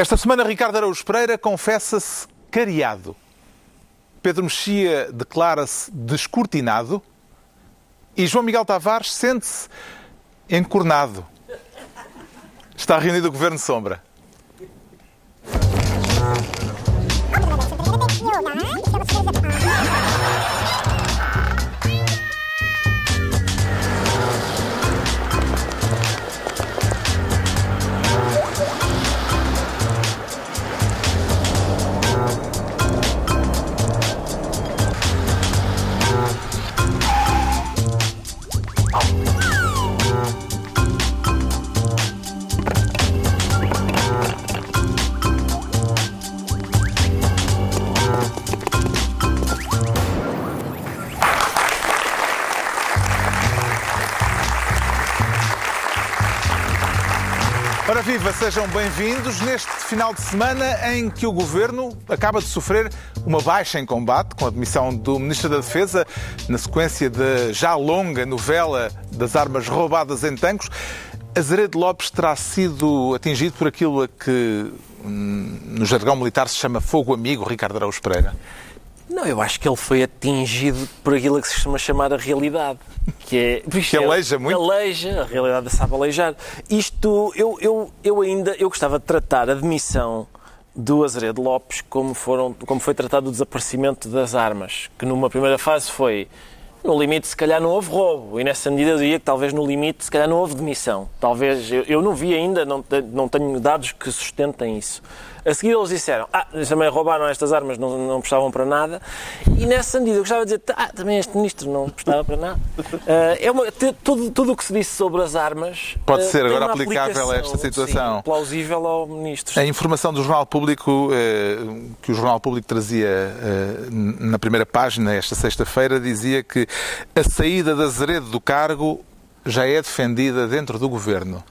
Esta semana, Ricardo Araújo Pereira confessa-se cariado. Pedro Mexia declara-se descortinado. E João Miguel Tavares sente-se encornado. Está reunido o Governo Sombra. Viva, sejam bem-vindos neste final de semana em que o Governo acaba de sofrer uma baixa em combate com a demissão do Ministro da Defesa na sequência da já longa novela das armas roubadas em tanques. Azeredo Lopes terá sido atingido por aquilo a que hum, no jargão militar se chama fogo amigo, Ricardo Araújo Pereira. Não, eu acho que ele foi atingido por aquilo que se chama chamar a realidade. Que é. Que aleija muito. Aleija, a realidade sabe aleijar. Isto, eu, eu, eu ainda eu gostava de tratar a demissão do Azeredo Lopes como, foram, como foi tratado o desaparecimento das armas. Que numa primeira fase foi. No limite, se calhar não houve roubo. E nessa medida eu diria que talvez no limite, se calhar não houve demissão. Talvez, eu, eu não vi ainda, não, não tenho dados que sustentem isso. A seguir eles disseram, ah, eles também roubaram estas armas, não, não prestavam para nada. E nessa medida eu gostava de dizer, ah, também este ministro não prestava para nada. Uh, é uma, tudo, tudo o que se disse sobre as armas... Pode uh, ser agora aplicável a esta situação. Sim, plausível ao ministro. A informação do Jornal Público, eh, que o Jornal Público trazia na primeira página esta sexta-feira, dizia que a saída de Azeredo do cargo já é defendida dentro do governo.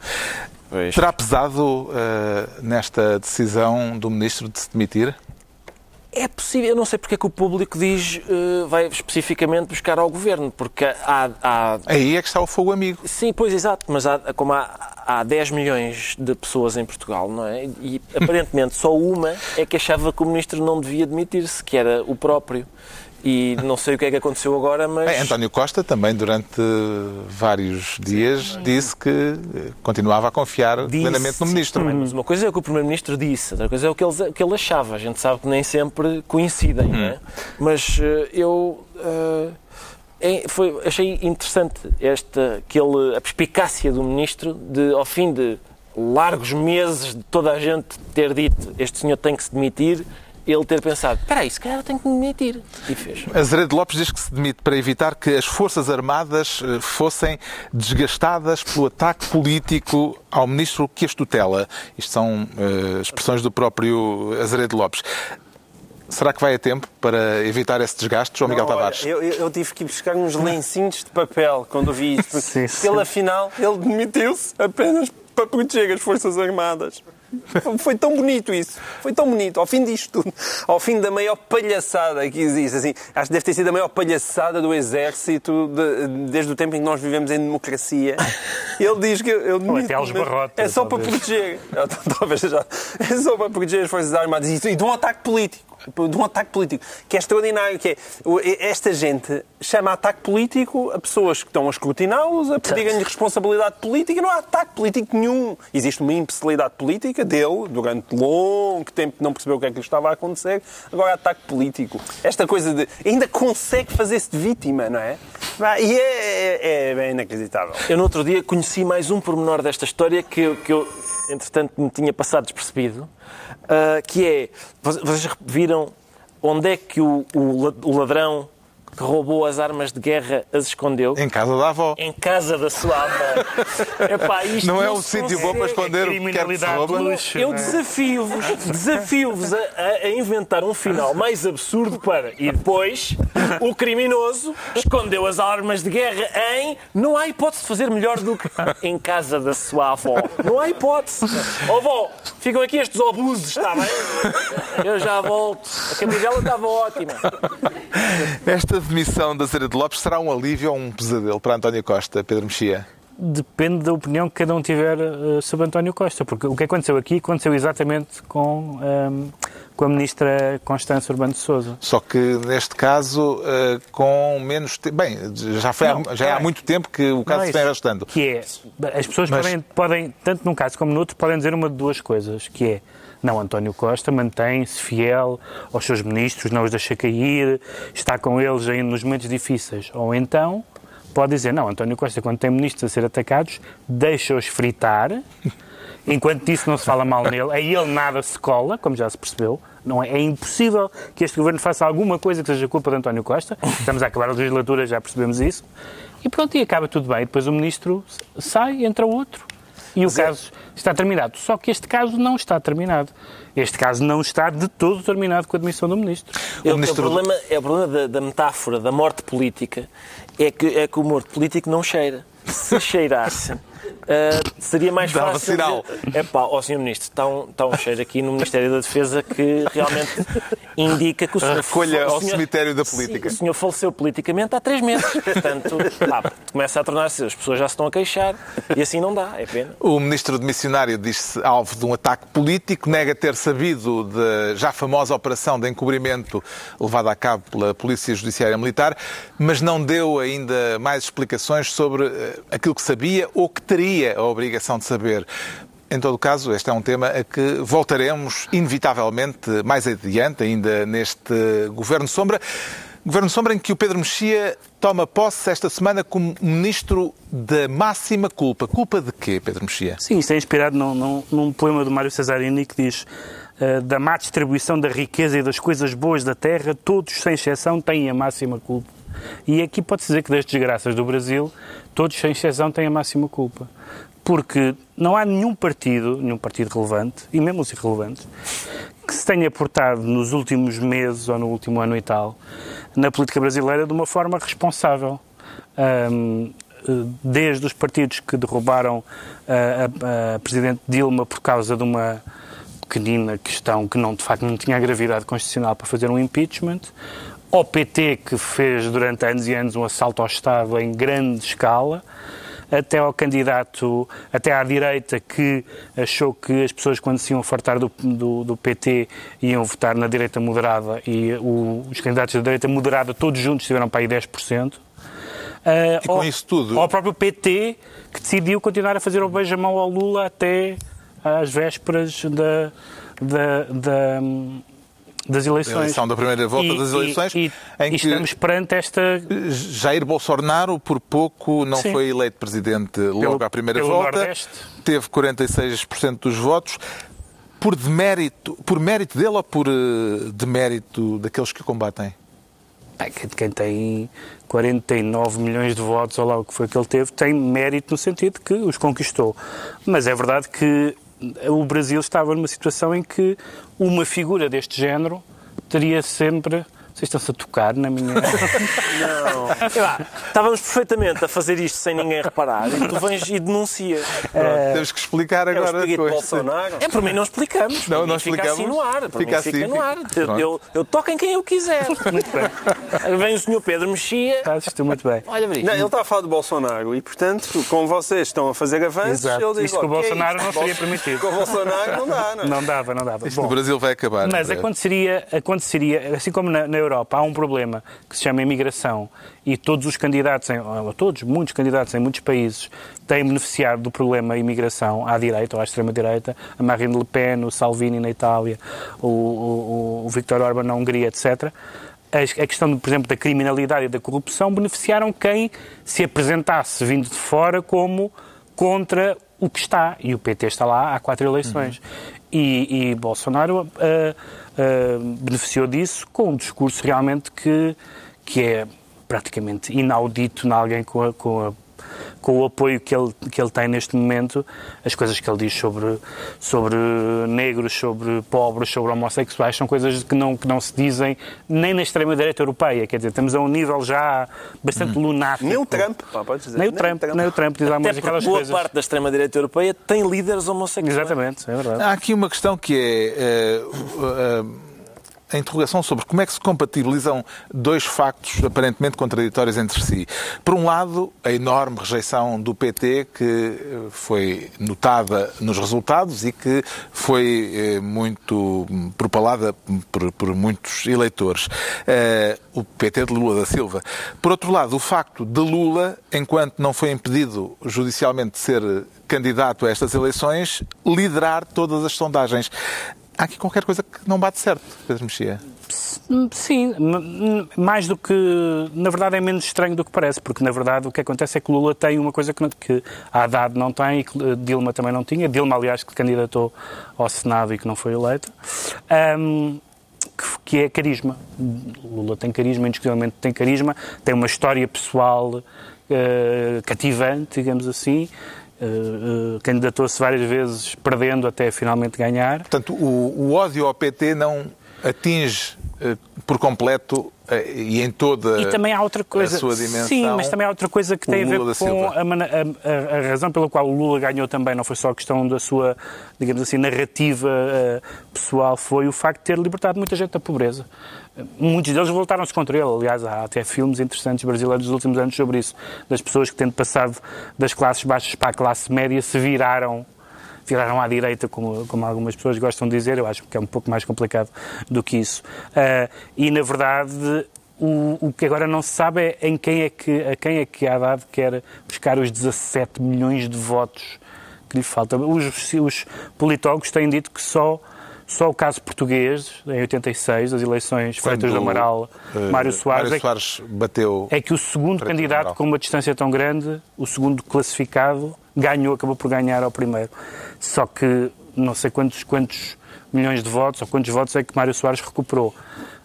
Pois. Terá pesado uh, nesta decisão do Ministro de se demitir? É possível, eu não sei porque é que o público diz, uh, vai especificamente buscar ao Governo, porque há, há... Aí é que está o fogo amigo. Sim, pois, exato, mas há, como há, há 10 milhões de pessoas em Portugal, não é? E aparentemente só uma é que achava que o Ministro não devia demitir-se, que era o próprio. E não sei o que é que aconteceu agora, mas. Bem, António Costa também, durante vários dias, sim, disse que continuava a confiar disse, plenamente no Ministro. Sim, mas uma coisa é o que o Primeiro-Ministro disse, outra coisa é o que ele, que ele achava. A gente sabe que nem sempre coincidem, hum. não é? Hum. Mas uh, eu. Uh, é, foi, achei interessante esta, aquele, a perspicácia do Ministro de, ao fim de largos meses de toda a gente ter dito este senhor tem que se demitir, ele ter pensado, espera aí, se calhar eu tenho que me demitir. E fez. Azeredo Lopes diz que se demite para evitar que as Forças Armadas eh, fossem desgastadas pelo ataque político ao ministro que as tutela. Isto são uh, expressões do próprio Azeredo Lopes. Será que vai a tempo para evitar esse desgaste, João Miguel Tavares? eu, eu, tive que ir buscar uns lencinhos de papel quando vi isto. sim, sim. Pela final, ele demitiu-se apenas para proteger as Forças Armadas. Foi tão bonito isso. Foi tão bonito. Ao fim disto tudo, ao fim da maior palhaçada que existe, assim, acho que deve ter sido a maior palhaçada do exército de, desde o tempo em que nós vivemos em democracia. Ele diz que. Ele, até aos barrotes. É só para proteger. Talvez já. É só para proteger as Forças Armadas e de um ataque político de um ataque político, que é extraordinário, que é esta gente chama ataque político a pessoas que estão a escrutiná-los, a pedirem-lhe responsabilidade política. Não há ataque político nenhum. Existe uma imbecilidade política dele, durante longo tempo não percebeu o que é que lhe estava a acontecer. Agora há ataque político. Esta coisa de... Ainda consegue fazer-se de vítima, não é? E é, é, é inacreditável. Eu no outro dia conheci mais um pormenor desta história que, que eu, entretanto, me tinha passado despercebido uh, que é, vocês viram onde é que o, o ladrão que roubou as armas de guerra as escondeu? Em casa da avó. Em casa da sua avó. Epá, não, não é um sítio bom para esconder o que quer que se rouba. Luxo, Eu é? desafio-vos desafio-vos a, a, inventar um final mais absurdo para... E depois, o criminoso escondeu as armas de guerra em... Não há hipótese de fazer melhor do que em casa da sua avó. Não há hipótese. Oh, avó, ficam aqui estes obusos, está bem? Eu já volto. A camisola estava ótima. Esta demissão da Zera de Lopes será um alívio ou um pesadelo para António Costa, Pedro Mexia? depende da opinião que cada um tiver uh, sobre António Costa, porque o que aconteceu aqui aconteceu exatamente com, um, com a ministra Constância Urbano de Souza. Só que neste caso uh, com menos tempo. Bem, já, foi não, há, já é, há muito tempo que o caso se vem arrastando. Que é, as pessoas Mas... podem, podem, tanto num caso como no outro, podem dizer uma de duas coisas, que é não, António Costa mantém-se fiel aos seus ministros, não os deixa cair, está com eles ainda nos momentos difíceis. Ou então pode dizer, não, António Costa, quando tem ministros a ser atacados, deixa-os fritar, enquanto disso não se fala mal nele, a ele nada se cola, como já se percebeu. Não é, é impossível que este governo faça alguma coisa que seja culpa de António Costa. Estamos a acabar a legislatura, já percebemos isso. E pronto, e acaba tudo bem. Depois o ministro sai, entra outro. E o caso está terminado. Só que este caso não está terminado. Este caso não está de todo terminado com a admissão do ministro. O, ministro... o problema, é o problema da, da, metáfora da morte política é que, é que o morto político não cheira. Se cheirasse, Uh, seria mais Dava fácil. sinal. É pá, ó Sr. Ministro, está um, está um cheiro aqui no Ministério da Defesa que realmente indica que o senhor. Recolha ao senhor, cemitério da política. Sim, o senhor faleceu politicamente há três meses. Portanto, pá, começa a tornar-se. As pessoas já se estão a queixar e assim não dá, é pena. O Ministro de Missionário diz-se alvo de um ataque político, nega ter sabido da já famosa operação de encobrimento levada a cabo pela Polícia Judiciária Militar, mas não deu ainda mais explicações sobre eh, aquilo que sabia ou que teria teria a obrigação de saber. Em todo caso, este é um tema a que voltaremos inevitavelmente mais adiante, ainda neste Governo Sombra. Governo Sombra em que o Pedro Mexia toma posse esta semana como ministro da máxima culpa. Culpa de quê, Pedro Mexia? Sim, isto é inspirado num, num, num poema do Mário Cesarini que diz uh, da má distribuição da riqueza e das coisas boas da terra, todos, sem exceção, têm a máxima culpa. E aqui pode-se dizer que das desgraças do Brasil, todos, sem exceção, têm a máxima culpa porque não há nenhum partido, nenhum partido relevante, e mesmo os irrelevantes, que se tenha portado nos últimos meses ou no último ano e tal na política brasileira de uma forma responsável. Um, desde os partidos que derrubaram a, a, a, Presidente Dilma por causa de uma pequenina questão que não, de facto não tinha a gravidade constitucional para fazer um impeachment, ao PT que fez durante anos e anos um assalto ao Estado em grande escala, até ao candidato, até à direita, que achou que as pessoas, quando se iam fartar do, do, do PT, iam votar na direita moderada e o, os candidatos da direita moderada, todos juntos, tiveram para aí 10%. Uh, e com ao, isso tudo. Ao próprio PT, que decidiu continuar a fazer o beijamão ao Lula até às vésperas da, da, da, das eleições. A eleição da primeira volta e, das eleições. E, e, em que estamos perante esta. Jair Bolsonaro, por pouco, não Sim. foi eleito presidente logo pelo, à primeira volta. Nordeste. Teve 46% dos votos. Por demérito, por mérito dele ou por uh, demérito daqueles que o combatem? quem tem 49 milhões de votos, ou lá o que foi que ele teve, tem mérito no sentido que os conquistou. Mas é verdade que o Brasil estava numa situação em que uma figura deste género teria sempre vocês estão-se a tocar na minha. Não. Lá, estávamos perfeitamente a fazer isto sem ninguém reparar e tu vens e denuncias. É... Temos que explicar é agora. É Bolsonaro. É, por mim não explicamos. Não, não fica explicamos. assim no ar. Fica, assim, fica no ar. Eu, eu, eu, toco em quem eu quiser. Muito bem. Vem o senhor Pedro Mexia. Está, estou muito bem. Olha, não, ele está a falar de Bolsonaro e, portanto, como vocês estão a fazer avanços, Exato. ele diz Isto com o Bolsonaro é não seria permitido. Com o Bolsonaro não dá, não é? Não dava, não dava. Isto Bom, no Brasil vai acabar. Mas aconteceria, aconteceria, assim como na, na Europa, há um problema problema que se chama imigração e todos os candidatos, em, todos, muitos candidatos em muitos países têm beneficiado do problema imigração à direita ou à extrema-direita, a Marine Le Pen, o Salvini na Itália, o, o, o Viktor Orban na Hungria, etc., a questão, por exemplo, da criminalidade e da corrupção beneficiaram quem se apresentasse vindo de fora como contra o que está. E o PT está lá há quatro eleições. Uhum. E, e, Bolsonaro uh, uh, beneficiou disso com um discurso realmente que, que é praticamente inaudito em alguém com a, com a com o apoio que ele, que ele tem neste momento, as coisas que ele diz sobre, sobre negros, sobre pobres, sobre homossexuais, são coisas que não, que não se dizem nem na extrema-direita europeia. Quer dizer, estamos a um nível já bastante hum. lunático. Nem o Trump, pá, pode dizer. Nem o Trump, nem o Trump, diz lá mais aquelas boa coisas. parte da extrema-direita europeia tem líderes homossexuais. Exatamente, é verdade. Há aqui uma questão que é. Uh, uh, a interrogação sobre como é que se compatibilizam dois factos aparentemente contraditórios entre si. Por um lado, a enorme rejeição do PT, que foi notada nos resultados e que foi eh, muito propalada por, por muitos eleitores. Uh, o PT de Lula da Silva. Por outro lado, o facto de Lula, enquanto não foi impedido judicialmente de ser candidato a estas eleições, liderar todas as sondagens. Há aqui qualquer coisa que não bate certo, Pedro Mexia. Sim, mais do que. Na verdade, é menos estranho do que parece, porque na verdade o que acontece é que Lula tem uma coisa que, não, que a Haddad não tem e que Dilma também não tinha. Dilma, aliás, que candidatou ao Senado e que não foi eleita. Um, que é carisma. Lula tem carisma, indiscutivelmente tem carisma, tem uma história pessoal uh, cativante, digamos assim. Uh, uh, candidatou-se várias vezes, perdendo até finalmente ganhar. Portanto, o, o ódio ao PT não atinge uh, por completo e em toda e também há outra coisa, a sua dimensão. Sim, mas também há outra coisa que tem a ver com a, a, a, razão pela qual o Lula ganhou também, não foi só a questão da sua, digamos assim, narrativa uh, pessoal, foi o facto de ter libertado muita gente da pobreza. Muitos deles voltaram-se contra ele. Aliás, há até filmes interessantes brasileiros dos últimos anos sobre isso. Das pessoas que, tendo passado das classes baixas para a classe média, se viraram viraram à direita, como, como algumas pessoas gostam de dizer, eu acho que é um pouco mais complicado do que isso. Uh, e, na verdade, o, o, que agora não se sabe é em quem é que, a quem é que Haddad quer buscar os 17 milhões de votos que lhe faltam. Os, os politólogos têm dito que só só o caso português, em 86, as eleições Quando feitas do Amaral, uh, Mário Soares, Mário Soares é, bateu é que o segundo candidato com uma distância tão grande, o segundo classificado, ganhou, acabou por ganhar ao primeiro. Só que não sei quantos, quantos milhões de votos, ou quantos votos é que Mário Soares recuperou.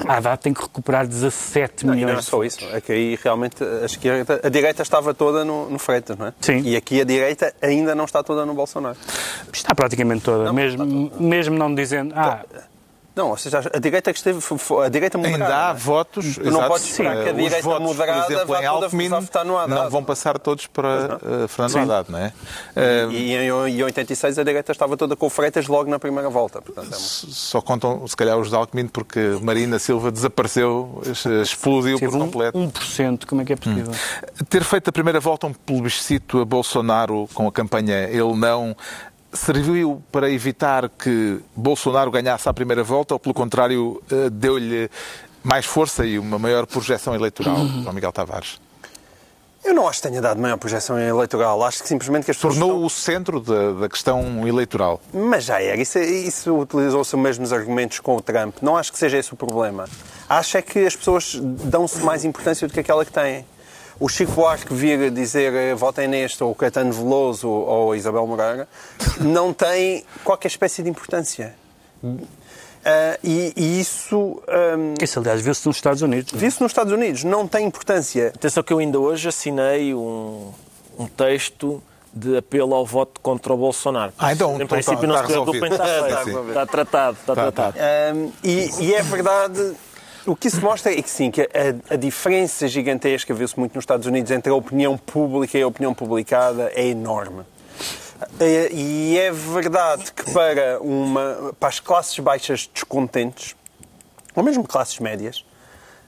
A Haddad tem que recuperar 17 não, milhões. Não é só isso, é que aí realmente a, esquerda, a direita estava toda no, no Freitas, não é? Sim. E aqui a direita ainda não está toda no Bolsonaro. Está praticamente toda, não, mesmo, toda. mesmo não dizendo. Ah, não, ou seja, a direita que esteve. A direita moderada. Ainda há votos. não exato, podes esperar que a direita votos, moderada por exemplo, em Alckmin, votar no Haddad. Não vão passar todos para uh, Fernando Sim. Haddad, não é? Uh, e, e em 86 a direita estava toda com o Freitas logo na primeira volta. Portanto, é uma... Só contam, se calhar, os de Alckmin, porque Marina Silva desapareceu, explodiu por completo. 1%, como é que é possível? Hum. Ter feito a primeira volta um plebiscito a Bolsonaro com a campanha Ele Não serviu para evitar que Bolsonaro ganhasse a primeira volta ou, pelo contrário, eh, deu-lhe mais força e uma maior projeção eleitoral, João Miguel Tavares? Eu não acho que tenha dado maior projeção eleitoral. Acho que simplesmente que as pessoas. Tornou estão... o centro da, da, questão eleitoral. Mas já era. Isso, isso utilizou-se os mesmos argumentos com o Trump. Não acho que seja esse o problema. Acho é que as pessoas dão-se mais importância do que aquela que têm o Chico Buarque vir dizer eh, votem neste, ou Caetano Veloso, ou Isabel Moreira, não tem qualquer espécie de importância. Uh, e, e, isso. Um, isso, aliás, viu-se nos Estados Unidos. É? Viu-se nos Estados Unidos, não tem importância. Atenção que eu ainda hoje assinei um, um texto de apelo ao voto contra o Bolsonaro. Ah, então, em então princípio está, não se preocupem, está, está, está, tratado. Está tá, tratado. Um, e, e é verdade o que isso mostra é que sim, que a, a diferença gigantesca, viu-se muito nos Estados Unidos, entre a opinião pública e a opinião publicada é enorme. É, e é verdade que para, uma, para as classes baixas descontentes, ou mesmo classes médias,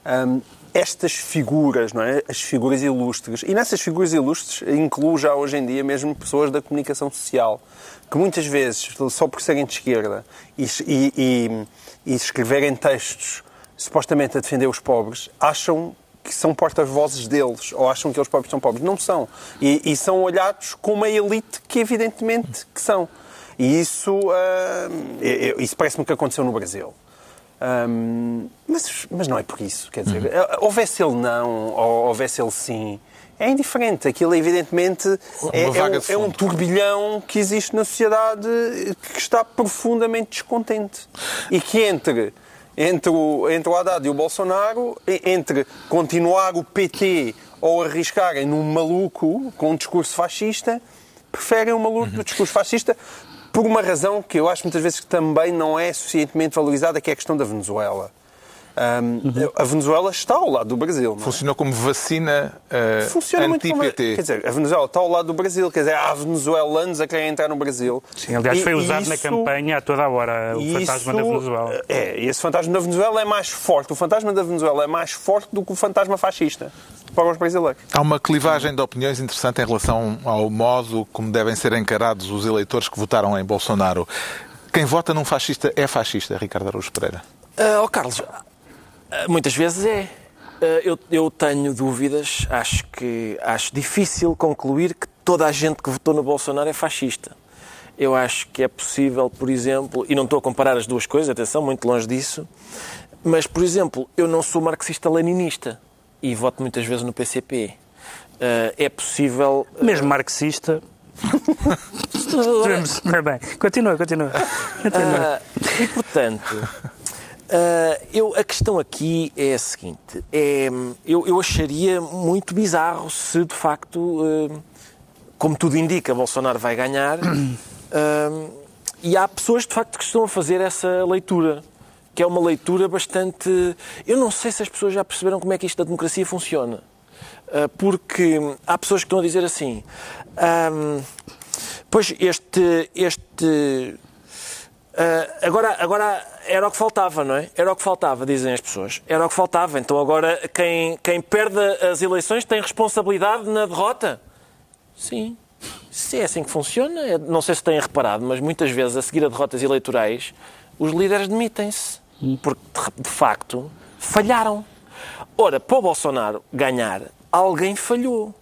um, estas figuras, não é? as figuras ilustres, e nessas figuras ilustres incluo já hoje em dia mesmo pessoas da comunicação social, que muitas vezes, só por serem de esquerda e, e, e escreverem textos supostamente a defender os pobres, acham que são porta-vozes deles, ou acham que eles próprios são pobres. Não são. E, e são olhados como a elite que evidentemente que são. E isso, uh, isso parece-me que aconteceu no Brasil. Um, mas, mas não é por isso, quer dizer, uhum. houvesse ele não, ou houvesse ele sim, é indiferente. Aquilo, evidentemente, é, é, um, é, um, turbilhão que existe na sociedade que está profundamente descontente. E que entre entre o, entre o Haddad e o Bolsonaro, entre continuar o PT ou arriscarem num maluco com um discurso fascista, preferem o maluco do discurso fascista por uma razão que eu acho muitas vezes que também não é suficientemente valorizada, que é a questão da Venezuela. Um, A Venezuela está ao lado do Brasil. não é? Funcionou como vacina uh, Funciona muito como... anti-PT. Quer dizer, a Venezuela está ao lado do Brasil. Quer dizer, há venezuelanos a querem entrar no Brasil. Sim, aliás, E- foi usado na isso- campanha a toda a hora o fantasma da Venezuela. É, e esse fantasma da Venezuela é mais forte. O fantasma da Venezuela é mais forte do que o fantasma fascista para os brasileiros. Há uma clivagem de opiniões interessante em relação ao modo como devem ser encarados os eleitores que votaram em Bolsonaro. Quem vota num fascista é fascista, Ricardo Araújo Pereira. Ah, ó Carlos, muitas vezes é. Ah, eu, eu tenho dúvidas, acho que acho difícil concluir que toda a gente que votou no Bolsonaro é fascista. Eu acho que é possível, por exemplo, e não estou a comparar as duas coisas, atenção, muito longe disso, mas, por exemplo, eu não sou marxista-leninista e voto muitas vezes no PCP. Ah, é possível. Mesmo marxista. Devemos- Bem, bem, continua, continua. continua. Ah, e, portanto, ah, eu, a questão aqui é a seguinte: é, eu, eu acharia muito bizarro se, de facto, ah, como tudo indica, Bolsonaro vai ganhar. ah, e há pessoas, de facto, que estão a fazer essa leitura. Que é uma leitura bastante. Eu não sei se as pessoas já perceberam como é que isto da democracia funciona. Porque há pessoas que estão a dizer assim. pois este. este agora, agora era o que faltava, não é? Era o que faltava, dizem as pessoas. Era o que faltava. Então agora quem, quem perde as eleições tem responsabilidade na derrota? Sim. Se é assim que funciona, é- não sei se têm reparado, mas muitas vezes a seguir a derrotas eleitorais, os líderes demitem-se. Porque, de- de facto, falharam. Ora, para o Bolsonaro ganhar, alguém falhou.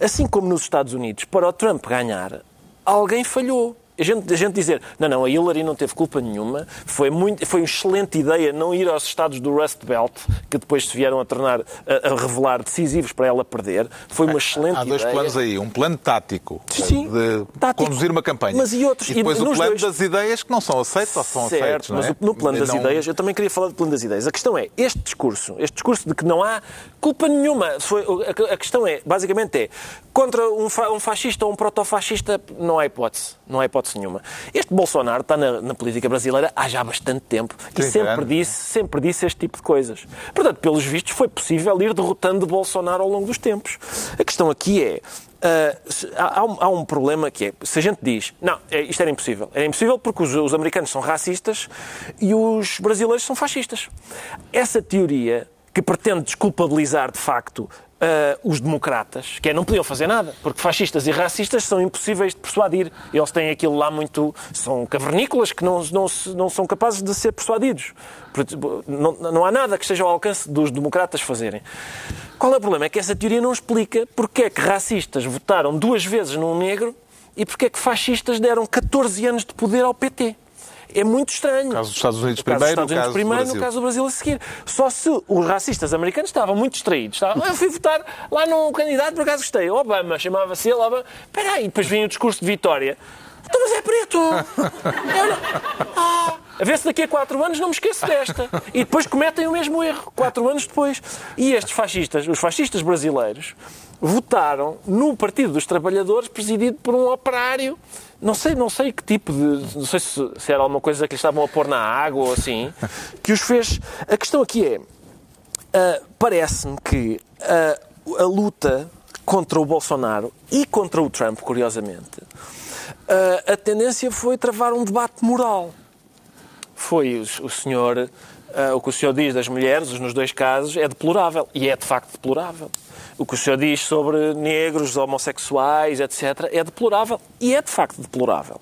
Assim como nos Estados Unidos, para o Trump ganhar, alguém falhou. A gente, a gente dizer, não, não, a Hillary não teve culpa nenhuma, foi, muito, foi uma excelente ideia não ir aos estados do Rust Belt, que depois se vieram a tornar, a, a revelar decisivos para ela perder. Foi uma excelente Há dois ideia. planos aí. Um plano tático Sim, de tático. conduzir uma campanha. Mas e outros? E depois E o plano dois- das ideias que não são aceitos ou são certo, aceitos. mas é? no plano das Não- ideias, eu também queria falar do plano das ideias. A questão é, este discurso, este discurso de que não há culpa nenhuma, foi, a, a questão é, basicamente é, contra um, fa- um fascista ou um protofascista, não há hipótese, não há hipótese nenhuma. Este Bolsonaro está na, na política brasileira há já bastante tempo e 30 sempre disse, sempre disse este tipo de coisas. Portanto, pelos vistos, foi possível ir derrotando Bolsonaro ao longo dos tempos. A questão aqui é, há, há um, há um problema que é, se a gente diz, não, é- isto era impossível. Era impossível porque os, os americanos são racistas e os brasileiros são fascistas. Essa teoria que pretende desculpabilizar, de facto, ah, os democratas, que é não podiam fazer nada, porque fascistas e racistas são impossíveis de persuadir. Eles têm aquilo lá muito. são cavernícolas que não, não, não são capazes de ser persuadidos. Não, não há nada que esteja ao alcance dos democratas fazerem. Qual é o problema? É que essa teoria não explica porque é que racistas votaram duas vezes num negro e porque é que fascistas deram 14 anos de poder ao PT. É muito estranho. caso dos Estados Unidos No caso dos primeiro, Estados no Unidos caso do primeiro, Brasil. no caso do Brasil a seguir. Só se os racistas americanos estavam muito distraídos. Estavam, "Ah, eu fui votar lá num candidato, por acaso gostei. Obama, chamava-se ele, Obama. Espera aí, depois vem o discurso de vitória. Então, mas é preto! Não- Ah, a ver se daqui a quatro anos não me esqueço desta. E depois cometem o mesmo erro, quatro anos depois. E estes fascistas, os fascistas brasileiros, votaram no Partido dos Trabalhadores, presidido por um operário. Não sei, não sei que tipo de. Não sei se, se era alguma coisa que lhes estavam a pôr na água ou assim, que os fez. A questão aqui é. ah, Parece-me que ah, a luta contra o Bolsonaro e contra o Trump, curiosamente, ah, a tendência foi travar um debate moral foi o, o senhor, o que o senhor diz das mulheres, nos dois casos, é deplorável. E é de facto deplorável. O que o senhor diz sobre negros, homossexuais, etc., é deplorável. E é de facto deplorável.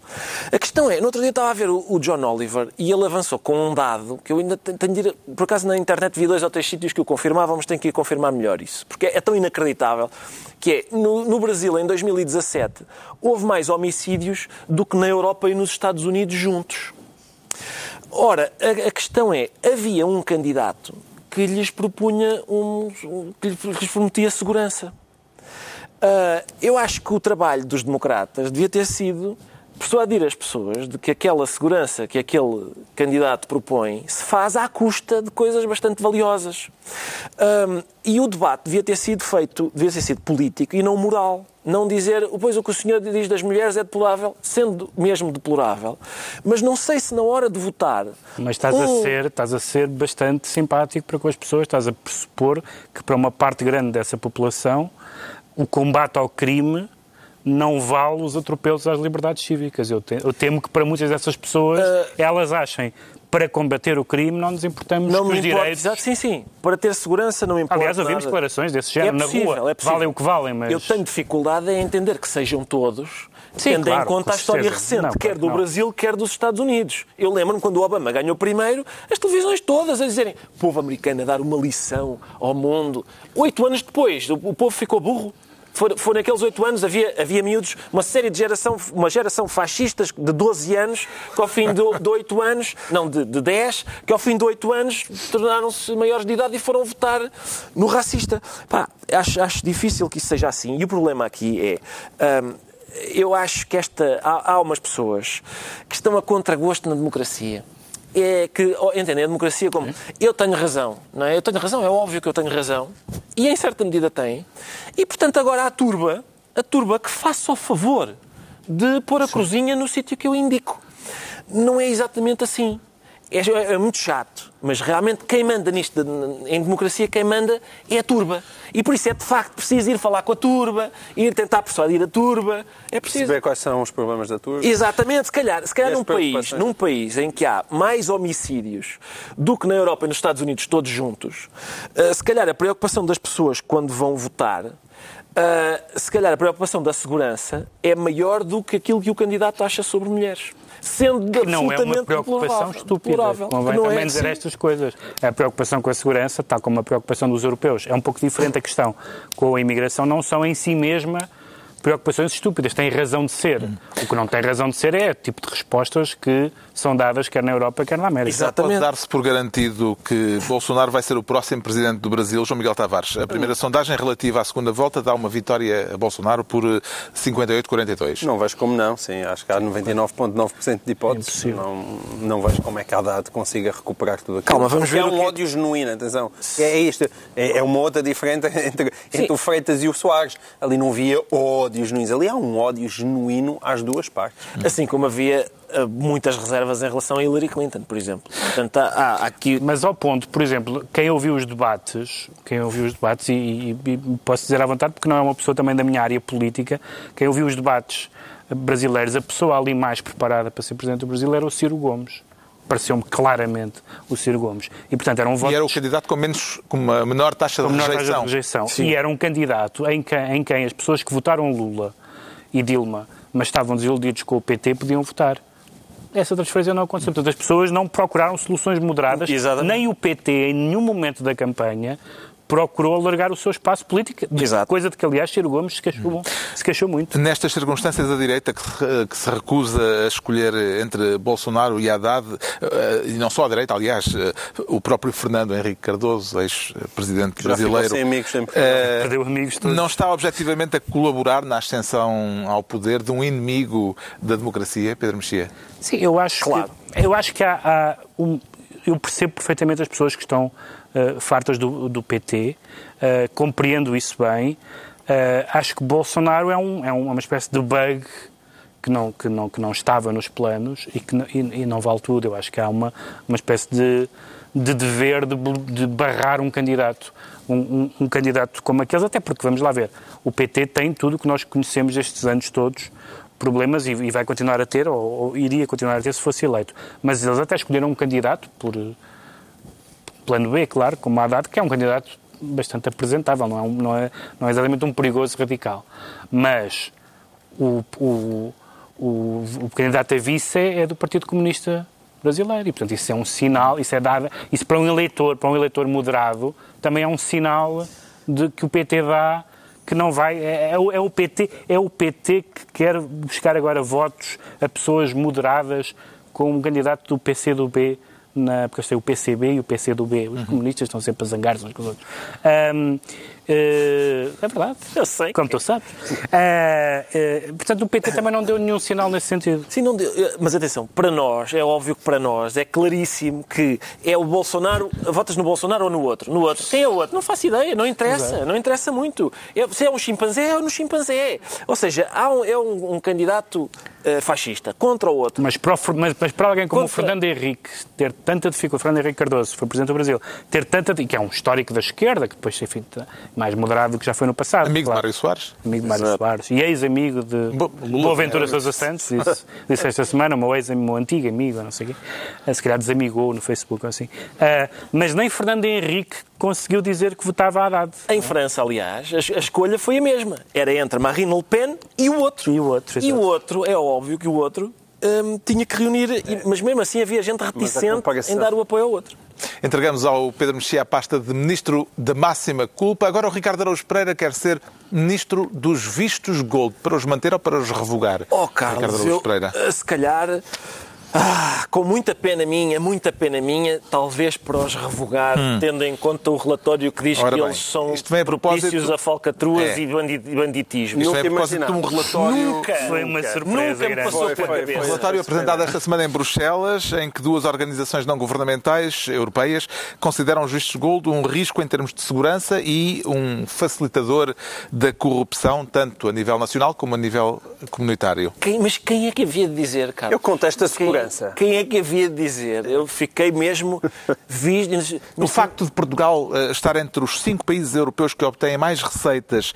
A questão é, no outro dia estava a ver o, John Oliver e ele avançou com um dado que eu ainda tenho de ir. Por acaso na internet vi dois ou três sítios que o confirmavam, mas tenho que ir confirmar melhor isso. Porque é tão inacreditável que é, no, no Brasil, em 2017, houve mais homicídios do que na Europa e nos Estados Unidos juntos. Ora, a, a questão é, havia um candidato que lhes propunha um, um- que lhes prometia segurança. Ah, eu acho que o trabalho dos democratas devia ter sido persuadir as pessoas de que aquela segurança que aquele candidato propõe se faz à custa de coisas bastante valiosas. Ahm, e o debate devia ter sido feito, devia ter sido político e não moral. Não dizer, pois o que o senhor diz das mulheres é deplorável, sendo mesmo deplorável, mas não sei se na hora de votar... Mas estás, um- a ser, estás a ser bastante simpático para com as pessoas, estás a pressupor que para uma parte grande dessa população o combate ao crime não vale os atropelos às liberdades cívicas. Eu, te- eu temo que para muitas dessas pessoas elas achem para combater o crime não nos importamos Não com me os importa, direitos. exato, sim, sim. Para ter segurança não importa Aliás, ouvimos nada. declarações desse género É na possível, rua. é possível. valem o que valem, mas... Eu tenho dificuldade em entender que sejam todos, Sim, tendo claro, em conta a história recente, Não, quer do não. Brasil, quer dos Estados Unidos. Eu lembro-me quando o Obama ganhou primeiro, as televisões todas a dizerem o povo americano a dar uma lição ao mundo. Oito anos depois, o povo ficou burro. Foram, naqueles oito anos, havia, havia miúdos, uma série de geração, uma geração fascistas de 12 anos, que ao fim de, 8 anos, não, de, de 10, que ao fim de 8 anos tornaram-se maiores de idade e foram votar no racista. Pá, acho, acho difícil que isso seja assim. E o problema aqui é. hum, eu acho que esta, há, há umas pessoas que estão a contragosto na democracia. É que entendem a democracia como eu tenho razão, não é? Eu tenho razão, é óbvio que eu tenho razão, e em certa medida tem. E portanto agora a turba, a turba que faça o favor de pôr a cruzinha no sítio que eu indico. Não é exatamente assim. É, é muito chato, mas realmente quem manda nisto, em democracia, quem manda é a turba. E por isso é de facto preciso ir falar com a turba, ir tentar persuadir a turba. É preciso. Perceber quais são os problemas da turma. Exatamente, se calhar, se calhar num, país, num país em que há mais homicídios do que na Europa e nos Estados Unidos todos juntos, eh, se calhar a preocupação das pessoas quando vão votar, eh, se calhar a preocupação da segurança é maior do que aquilo que o candidato acha sobre mulheres. Sendo que não é uma preocupação estúpida. Convém não também é dizer assim. estas coisas. A preocupação com a segurança, tal como a preocupação dos europeus, é um pouco diferente a questão com a imigração, não são em si mesma preocupações estúpidas, têm razão de ser. O que não tem razão de ser é o tipo de respostas que são dadas quer na Europa, quer na América. Exato. Pode Exatamente. dar-se por garantido que Bolsonaro vai ser o próximo presidente do Brasil, João Miguel Tavares. A primeira sondagem relativa à segunda volta dá uma vitória a Bolsonaro por eh, 58-42. Não vejo como não, sim. Acho que há 99,9% de hipóteses. Impossível. Não, não vejo como é que a Haddad consiga recuperar tudo aquilo. Calma, vamos Porque ver É um que- ódio genuíno, atenção. É, é isto. É, é uma outra diferente entre, entre o Freitas e o Soares. Ali não havia ódio genuíno. Ali há um ódio genuíno às duas partes. Assim como havia eh, muitas reservas em relação a Hillary Clinton, por exemplo. Portanto, há aqui Mas ao ponto, por exemplo, quem ouviu os debates, quem ouviu os debates, e, e- e posso dizer à vontade, porque não é uma pessoa também da minha área política, quem ouviu os debates brasileiros, a pessoa ali mais preparada para ser Presidente do Brasil era o Ciro Gomes. Pareceu-me claramente o Ciro Gomes. E, portanto, era um voto E era o candidato com, menos, com uma menor taxa de com menor taxa rejeição. de rejeição. E era um candidato em que, em quem as pessoas que votaram Lula e Dilma, mas estavam desiludidos com o PT, podiam votar. Essa transferência não aconteceu. Portanto, as pessoas não procuraram soluções moderadas. Exatamente. Nem o PT, em nenhum momento da campanha, procurou alargar o seu espaço político. Exato. Coisa de que, aliás, Ciro Gomes se queixou, se queixou muito. Nestas circunstâncias, a direita que se, que se recusa a escolher entre Bolsonaro e Haddad, eh, e não só a direita, aliás, eh, o próprio Fernando Henrique Cardoso, ex-presidente brasileiro, sem amigos em Portugal. eh, Perdeu amigos todos. não está objetivamente a colaborar na ascensão ao poder de um inimigo da democracia, Pedro Mexia? Sim, eu acho Claro. que, eu acho que há, há um, eu percebo perfeitamente as pessoas que estão eh, fartas do, do PT, eh, compreendo isso bem. Eh, acho que Bolsonaro é, um, é uma espécie de bug que não, que não, que não estava nos planos e que não- e, e não vale tudo. Eu acho que há uma, uma espécie de, de dever de, de barrar um candidato. Um, um- um candidato como aqueles, até porque, vamos lá ver, o PT tem tudo o que nós conhecemos estes anos todos, problemas, e, vai continuar a ter, ou, ou iria continuar a ter se fosse eleito. Mas eles até escolheram um candidato por plano B, claro, como a Haddad, que é um candidato bastante apresentável, não é, não é, não é exatamente um perigoso radical. Mas o, o, o, o candidato a vice é do Partido Comunista Brasileiro e, portanto, isso é um sinal, isso é dado, isso para um eleitor, para um eleitor moderado, também é um sinal de que o PT dá que não vai, é, é o- é PT, é o PT que quer buscar agora votos a pessoas moderadas com um candidato do PCdoB na, porque eu sei o PCB e o PCdoB, os comunistas estão sempre a zangar-se uns com os outros. Ahm, Uh, é verdade. Eu sei. Como tu sabes. Uh, uh, portanto, o PT também não deu nenhum sinal nesse sentido. Sim, não deu. Mas atenção, para nós, é óbvio que para nós é claríssimo que é o Bolsonaro. Votas no Bolsonaro ou no outro? No outro. Quem é o outro? Não faço ideia, não interessa. Exato. Não interessa muito. É, se é um chimpanzé, é no chimpanzé. Ou seja, há um, é um, um candidato fascista contra o outro. Mas para, o, mas, mas para alguém como contra... o Fernando Henrique ter tanta dificuldade, Fernando Henrique Cardoso, foi Presidente do Brasil, ter tanta, que é um histórico da esquerda, que depois, enfim, mais moderado do que já foi no passado. Amigo claro. de Mário Soares. Amigo de Mário Exato. Soares. E ex-amigo de Bo Boaventura é, Sousa Santos, disse, disse, esta semana, meu ex meu antigo amigo, não sei o quê, eh, se calhar desamigou no Facebook ou assim. Uh, mas nem Fernando Henrique conseguiu dizer que votava a Haddad. Em França, aliás, a, a, escolha foi a mesma. Era entre Marine Le Pen e o outro. E o outro, exato. E o outro, é óbvio que o outro um, tinha que reunir, é. mas mesmo assim havia gente reticente em dar o apoio ao outro. Entregamos ao Pedro Mexia a pasta de Ministro da Máxima Culpa. Agora o Ricardo Araújo Pereira quer ser Ministro dos Vistos Gold, para os manter ou para os revogar? Oh, Carlos, eu, eh, se calhar ah, com muita pena minha, muita pena minha, talvez para os revogar, hum. tendo em conta o relatório que diz Ora que bem, eles são a propósito... a falcatruas é. e banditismo. Isto vem a propósito de um relatório... Nunca, foi uma surpresa nunca me passou foi, pela foi, cabeça. Um relatório apresentado esta semana em Bruxelas, em que duas organizações não governamentais europeias consideram os vistos gold um risco em termos de segurança e um facilitador da corrupção, tanto a nível nacional como a nível comunitário. Quem, mas quem é que havia de dizer, Carlos? Eu contesto a segurança. Quem é que havia de dizer? Eu fiquei mesmo visto. O facto de Portugal eh, estar entre os cinco países europeus que obtêm mais receitas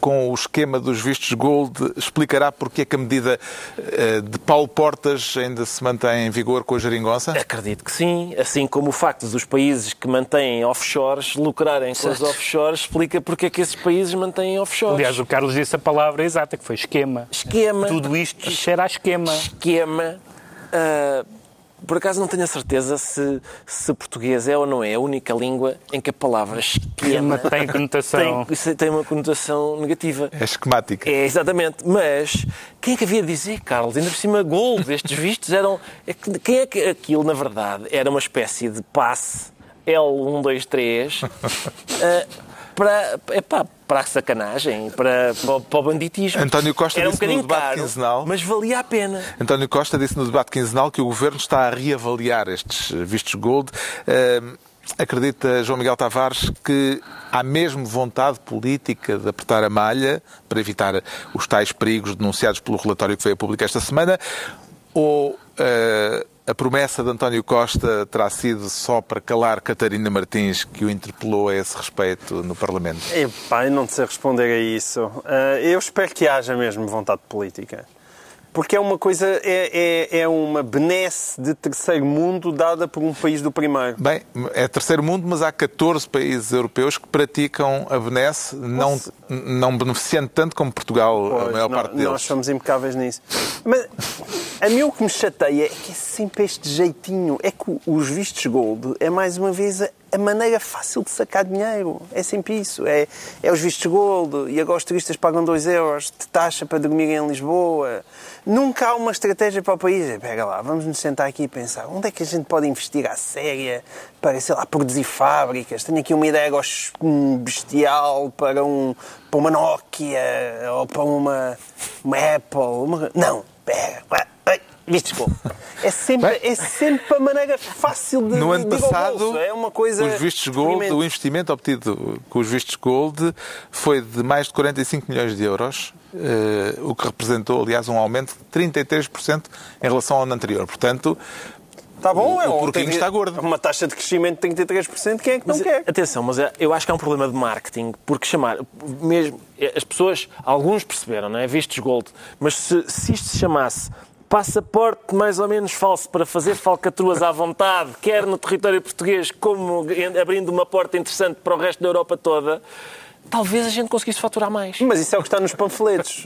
com o esquema dos vistos gold explicará porque é que a medida eh, de Paulo Portas ainda se mantém em vigor com a geringonça? Acredito que sim, assim como o facto dos países que mantêm offshores lucrarem com os offshores explica porque é que esses países mantêm offshores. Aliás, o Carlos disse a palavra exata, que foi esquema. Esquema. Tudo isto cheira a esquema. Esquema Uh, por acaso não tenho a certeza se, se português é ou não é a única língua em que a palavra esquema tem conotação. Tem, tem uma conotação negativa. É esquemática. É, exatamente. Mas quem é que havia de dizer, Carlos? Ainda por cima, gold, estes vistos eram. É quem é que aquilo, na verdade, era uma espécie de passe L123 uh, para. Epá, para a sacanagem, para, para, para o banditismo. António Costa Era um disse no debate caro, quinzenal. Mas valia a pena. António Costa disse no debate quinzenal que o governo está a reavaliar estes vistos gold. Uh, acredita João Miguel Tavares que há mesmo vontade política de apertar a malha para evitar os tais perigos denunciados pelo relatório que veio a público esta semana? Ou uh, a promessa de António Costa terá sido só para calar Catarina Martins, que o interpelou a esse respeito no Parlamento? Epá, eu não sei responder a isso. Uh, eu espero que haja mesmo vontade política. Porque é uma coisa, é, é, é, uma benesse de terceiro mundo dada por um país do primeiro. Bem, é terceiro mundo, mas há 14 países europeus que praticam a benesse, não, não beneficiando tanto como Portugal, pois, a maior não, parte deles. Nós somos impecáveis nisso. Mas a mim o que me chateia é que é sempre este jeitinho. É que os vistos gold é mais uma vez a maneira fácil de sacar dinheiro. É sempre isso. É, é os vistos gold e agora os turistas pagam 2 euros de taxa para dormir em Lisboa. Nunca há uma estratégia para o país. É, pega lá, vamos nos sentar aqui e pensar onde é que a gente pode investir à séria para, sei lá, produzir fábricas. Tenho aqui uma ideia bestial para, um, para uma Nokia ou para uma, uma Apple. Uma... Não, pega, vistos gold. É sempre, é sempre a maneira fácil de No ano de passado, é uma coisa os vistos gold, o investimento obtido com os vistos gold foi de mais de 45 milhões de euros, eh, o que representou, aliás, um aumento de 33% em relação ao ano anterior. Portanto, Está bom, é o porquinho está gordo. Uma taxa de crescimento de 33%, quem é que não mas, quer? Atenção, mas é, eu acho que é um problema de marketing, porque chamar, mesmo, as pessoas, alguns perceberam, não é? Vistos gold, mas se, se isto se chamasse passaporte mais ou menos falso para fazer falcatruas à vontade, quer no território português, como abrindo uma porta interessante para o resto da Europa toda, talvez a gente conseguisse faturar mais. Mas isso é o que está nos panfletos.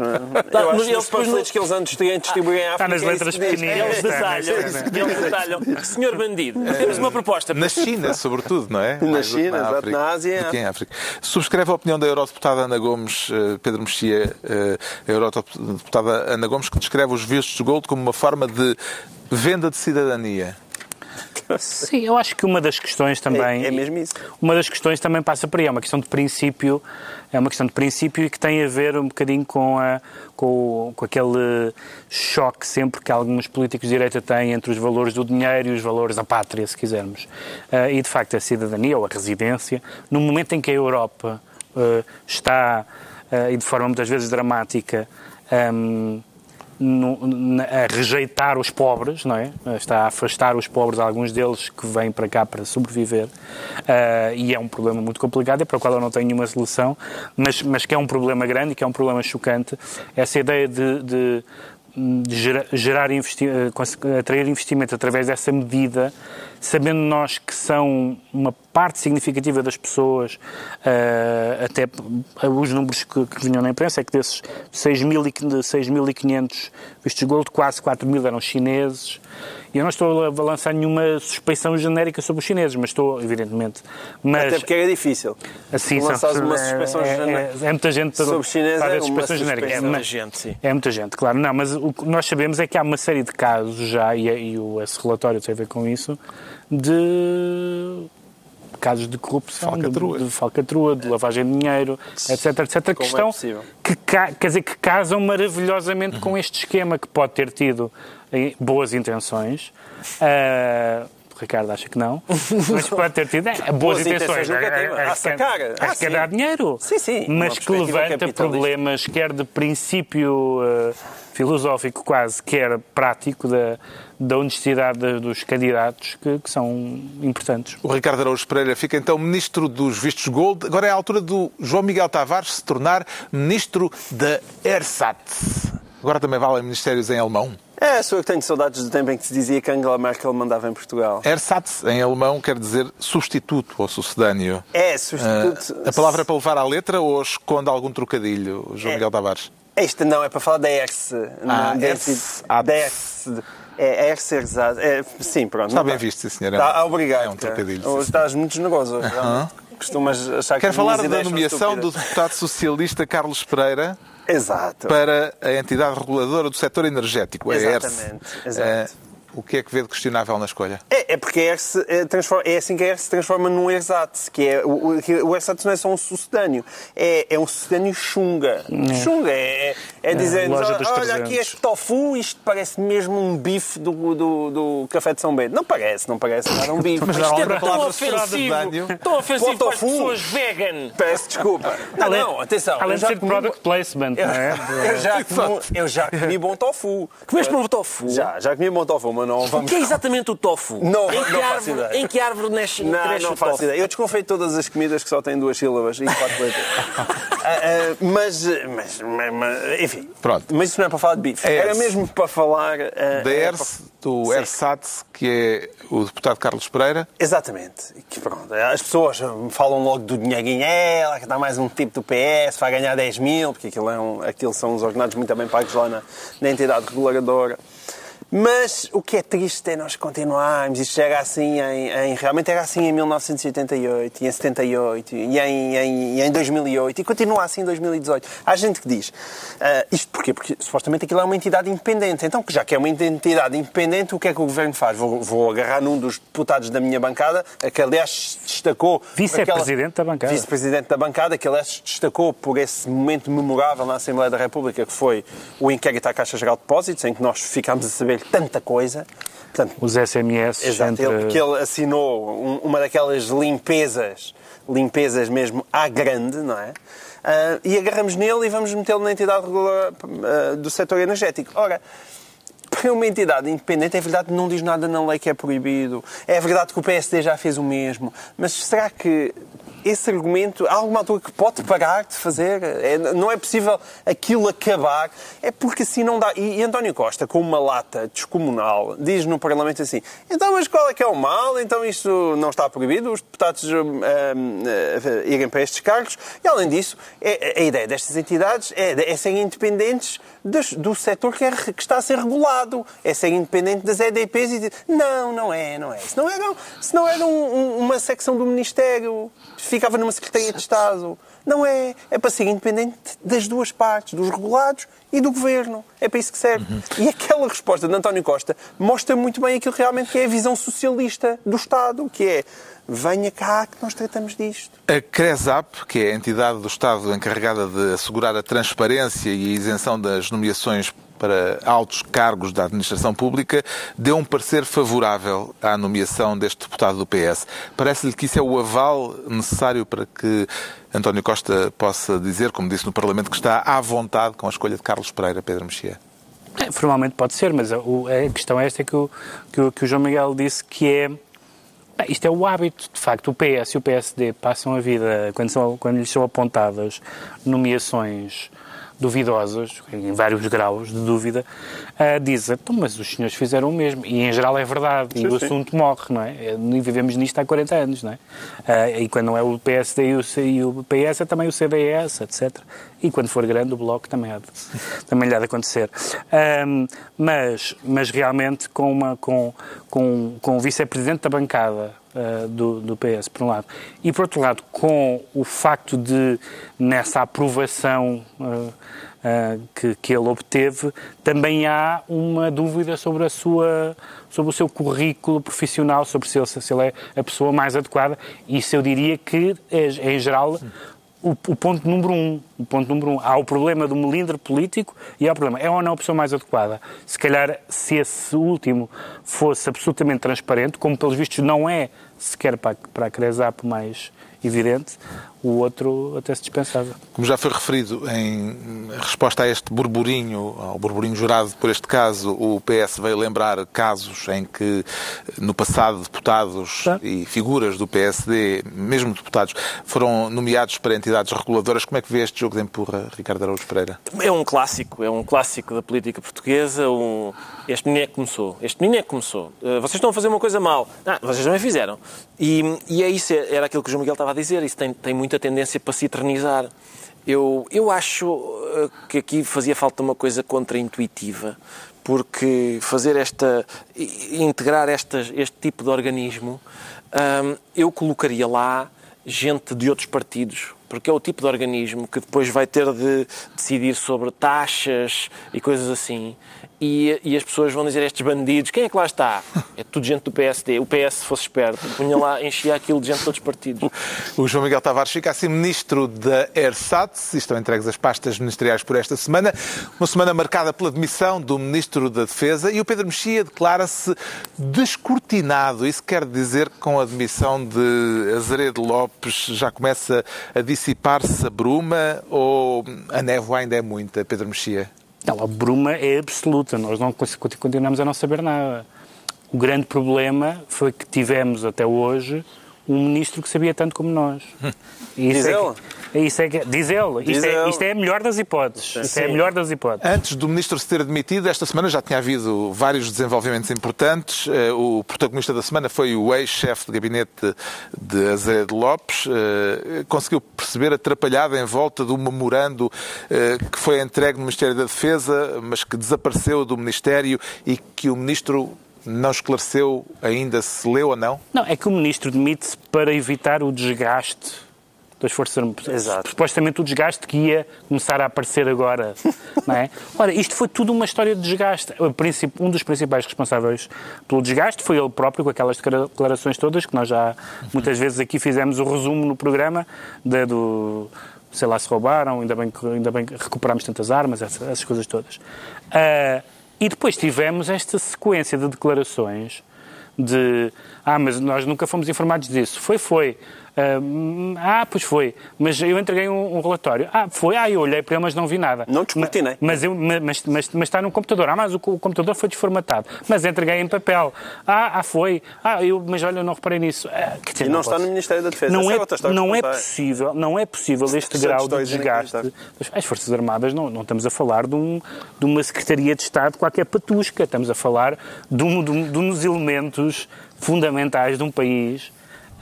Tá, eu acho nos panfletos no... que eles antes distribuem à África. Está nas é letras pequeninas. Eles detalham. Eles detalham. Senhor bandido, temos uma proposta. Na China, sobretudo, não é? Na Mais China, na, África, na Ásia. Aqui em África. Subscreve a opinião da eurodeputada Ana Gomes, eh, Pedro Mexia, eh, a eurodeputada Ana Gomes, que descreve os vistos de gold como uma forma de venda de cidadania. Sim, eu acho que uma das questões também. É, é mesmo isso. Uma das questões também passa por aí. É uma questão de princípio, é uma questão de princípio e que tem a ver um bocadinho com, a, com, com aquele choque sempre que alguns políticos de direita têm entre os valores do dinheiro e os valores da pátria, se quisermos. Uh, e de facto a cidadania ou a residência, no momento em que a Europa uh, está, uh, e de forma muitas vezes dramática, um, no, a rejeitar os pobres, não é? Está a afastar os pobres, alguns deles que vêm para cá para sobreviver. Uh, e é um problema muito complicado e para o qual eu não tenho nenhuma solução, mas, mas que é um problema grande e que é um problema chocante. Essa ideia de, de de gerar, investi eh, atrair investimento através dessa medida, sabendo nós que são uma parte significativa das pessoas, uh, até os números que, que vinham na imprensa, é que desses 6.500 vistos gold, quase 4 mil eram chineses. E eu não estou a lançar nenhuma suspeição genérica sobre os chineses, mas estou, evidentemente. Mas, Até porque é difícil. Assim, Lançares uma é, suspeição é, genérica. É, é, muita gente sobre os chineses. É suspeição genérica. É, muita gente, sim. É muita gente, claro. Não, mas o que nós sabemos é que há uma série de casos já, e, e esse relatório tem a ver com isso, de casos de corrupção, falcatrua. De, de falcatrua, de lavagem de dinheiro, etc, etc, que Como estão, é que, quer dizer, que casam maravilhosamente com este esquema que pode ter tido eh, boas intenções. Uh, o Ricardo acha que não, mas pode ter tido é, boas, Boas intenções. teve. É- é- é- é que é sim. dar dinheiro, Sim, sim. Uma mas que levanta problemas, quer de princípio uh, filosófico quase, quer prático da, da honestidade de- dos candidatos, que, que são importantes. O Ricardo Araújo Pereira fica então ministro dos vistos gold. Agora é a altura do João Miguel Tavares se tornar ministro da ERSAT. Agora também valem ministérios em alemão. É, sou eu que tenho saudades do tempo em que se dizia que Angela Merkel mandava em Portugal. ERSAT em alemão quer dizer substituto ou sucedâneo. É, substituto. Ah, a palavra é para levar à letra ou esconde algum trocadilho, João É. Miguel Tavares? Esta não, é para falar da ERS. Ah, da ERS. Da ERS. É, ERS, exato. É, sim, pronto. Está bem tá. visto, sim, senhor. Tá, ah, obrigado. É um trocadilho, sim, Hoje estás muito generoso. hoje. Costumas achar que Quer as falar da nomeação do deputado socialista Carlos Pereira Exato. para a entidade reguladora do setor energético, a ERS. Exatamente, exato. O que é que vê de questionável na escolha? É, é porque a ERS, é, transforma- é assim que a ERS se transforma num ERSAT, que é, o, o, que o ERSAT não é só um sucedâneo, é, é um sucedâneo chunga. Chunga é, é, dizer, loja dos olha 300. aqui este tofu, isto parece mesmo um bife do, do, do café de São Bento. Não parece, não parece nada um bife. Mas Isto é Tão ofensivo, tão ofensivo Para as pessoas vegan. Peço desculpa. Não, Além- não, atenção. Além de já ser comi- product placement, Eu, não é? eu já comi, eu já comi bom tofu. Comeste bom tofu? Já, já comi bom tofu, mas não O vamos... que é exatamente o tofu? Não, em, que não faço árvore, ideia. em que árvore nasce, Não, cresce não o faço tofu? ideia. Eu desconfio de todas as comidas que só têm duas sílabas e quatro letras. Ah, mas, mas, mas, mas, enfim. Pronto. Mas isso não é para falar de bife. É Era mesmo para falar... ah, Da ERS, do Sim. ERSAT, que é o deputado Carlos Pereira. Exatamente. Que, pronto, as pessoas falam logo do dinheirinho. É, ela que dá mais um tipo do PS, vai ganhar 10 mil, porque aquilo, é um, aquilo são os ordenados muito bem pagos lá na, na entidade reguladora. Mas o que é triste é nós continuarmos. Isto era assim em, em- realmente era assim em 1988 e em 78 e em, em, em 2008 e continua assim em 2018. Há gente que diz ah, isto porquê? Porque supostamente aquilo é uma entidade independente. Então, já que é uma entidade independente, o que é que o governo faz? Vou, vou agarrar num dos deputados da minha bancada, que aliás destacou. Vice-presidente da bancada. Vice-presidente da bancada, que aliás destacou por esse momento memorável na Assembleia da República, que foi o inquérito à Caixa Geral de Depósitos, em que nós ficámos a saber tanta coisa. Portanto, Os SMS Exato, entre... ele, que ele assinou um- uma daquelas limpezas, limpezas mesmo à grande, não é? Ah, e agarramos nele e vamos metê-lo na entidade regular ah, do setor energético. Ora, para uma entidade independente, é verdade que não diz nada na lei que é proibido. É verdade que o PSD já fez o mesmo. Mas será que esse argumento, há alguma altura que pode parar de fazer? É- não é possível aquilo acabar? É porque assim não dá. E, e António Costa, com uma lata descomunal, diz no Parlamento assim: então, mas qual é que é o mal? Então isto não está proibido, os deputados hum, hum, eh, irem para estes cargos. E além disso, é- a ideia destas entidades é, é serem independentes do setor que, é que está a ser regulado. É ser independente das EDPs e dizer, não, não é, não é. Se não era, se não era um- um- uma secção do Ministério ficava numa Secretaria de Estado. Não é. É para ser independente das duas partes, dos regulados e do governo. É para isso que serve. Uhum. E aquela resposta de António Costa mostra muito bem aquilo realmente que é a visão socialista do Estado, que é venha cá que nós tratamos disto. A CRESAP, que é a entidade do Estado encarregada de assegurar a transparência e a isenção das nomeações para altos cargos da administração pública, deu um parecer favorável à nomeação deste deputado do PS. Parece-lhe que isso é o aval necessário para que António Costa possa dizer, como disse no Parlamento, que está à vontade com a escolha de Carlos Pereira, Pedro Mexia? É, formalmente pode ser, mas a, questão é esta que o, que o, que o João Miguel disse, que é isto é o hábito, de facto. O PS e o PSD passam a vida, quando, são, quando lhes são apontadas nomeações duvidosas, em vários graus de dúvida, uh, dizem, então, mas os senhores fizeram o mesmo. E em geral é verdade. Sim, e o sim. assunto morre, não é? E vivemos nisto há 40 anos, não é? Uh, e quando não é o PSD e o, e o PS, é também o CDS, etc. E quando for grande, o Bloco também, há de, também lhe há de acontecer. Um, mas, mas realmente, com, uma, com, com, com o vice-presidente da bancada uh, do, do PS, por um lado, e por outro lado, com o facto de, nessa aprovação. Uh, que, que ele obteve, também há uma dúvida sobre, a sua, sobre o seu currículo profissional, sobre se ele, se ele é a pessoa mais adequada. Isso eu diria que, em geral, o, ponto número um. O ponto número um. Há o problema do melindre político e há o problema. É ou não a pessoa mais adequada? Se calhar, se esse último fosse absolutamente transparente, como pelos vistos não é sequer para, para a Cresap mais evidente, o outro até se dispensava. Como já foi referido em resposta a este burburinho, ao burburinho jurado por este caso, o PS veio lembrar casos em que no passado deputados tá. e figuras do PSD, mesmo deputados, foram nomeados para entidades reguladoras. Como é que vê este jogo de empurra, Ricardo Araújo Pereira? É um clássico, é um clássico da política portuguesa. Um... Este menino é que começou, este menino é que começou. Uh, vocês estão a fazer uma coisa mal. Ah, vocês também fizeram. E, e é isso, era aquilo que o João Miguel estava a dizer. Isso tem, tem muito muita tendência para se eternizar. Eu, eu acho eh, que aqui fazia falta uma coisa contraintuitiva, porque fazer esta. integrar estas, este tipo de organismo, eu colocaria lá gente de outros partidos, porque é o tipo de organismo que depois vai ter de decidir sobre taxas e coisas assim e, e, as pessoas vão dizer estes bandidos, quem é que lá está? É tudo gente do PSD. O PS, se fosse esperto, punha lá, enchia aquilo de gente de todos os partidos. O João Miguel Tavares fica assim ministro da ERSAT. Estão entregues as pastas ministeriais por esta semana. Uma semana marcada pela demissão do ministro da Defesa e o Pedro Mexia declara-se descortinado. Isso quer dizer que com a demissão de Azeredo Lopes já começa a dissipar-se a bruma ou a névoa ainda é muita, Pedro Mexia? Não, a bruma é absoluta, nós não continuamos a não saber nada. O grande problema foi que tivemos até hoje um ministro que sabia tanto como nós. Diz é ele? Que, isso é que, diz ele. Diz isto, é, isto, é, a melhor das hipóteses. Isto é a melhor das hipóteses. Antes do ministro se ter demitido, esta semana já tinha havido vários desenvolvimentos importantes. Eh, o protagonista da semana foi o ex-chefe de gabinete de Azevedo Lopes. Eh, conseguiu perceber atrapalhada em volta do memorando eh, que foi entregue no Ministério da Defesa, mas que desapareceu do Ministério e que o ministro não esclareceu ainda se leu ou não? Não, é que o ministro demite-se para evitar o desgaste Forças Armadas. Exato. Supostamente o desgaste que ia começar a aparecer agora. não é? Ora, isto foi tudo uma história de desgaste. Um dos principais responsáveis pelo desgaste foi ele próprio, com aquelas declarações todas que nós já muitas vezes aqui fizemos o resumo no programa de, do sei lá se roubaram, ainda bem que, ainda bem que recuperámos tantas armas, essas, essas coisas todas. Uh, e depois tivemos esta sequência de declarações de ah, mas nós nunca fomos informados disso. Foi, foi. Uh, ah, pois foi. Mas eu entreguei um, um, relatório. Ah, foi. Ah, eu olhei para ele, mas não vi nada. Não descortinei. Mas, eu, mas, mas, mas, está no computador. Ah, mas o, o, computador foi desformatado. Mas entreguei em papel. Ah, ah foi. Ah, eu, mas olha, eu não reparei nisso. Ah, dizer, e não, não está no Ministério da Defesa. Não, é, é não é possível, não é possível este grau de desgaste. As Forças Armadas, não, não estamos a falar de, um, de uma Secretaria de Estado qualquer patusca. Estamos a falar de um, de um, de um dos elementos fundamentais de um país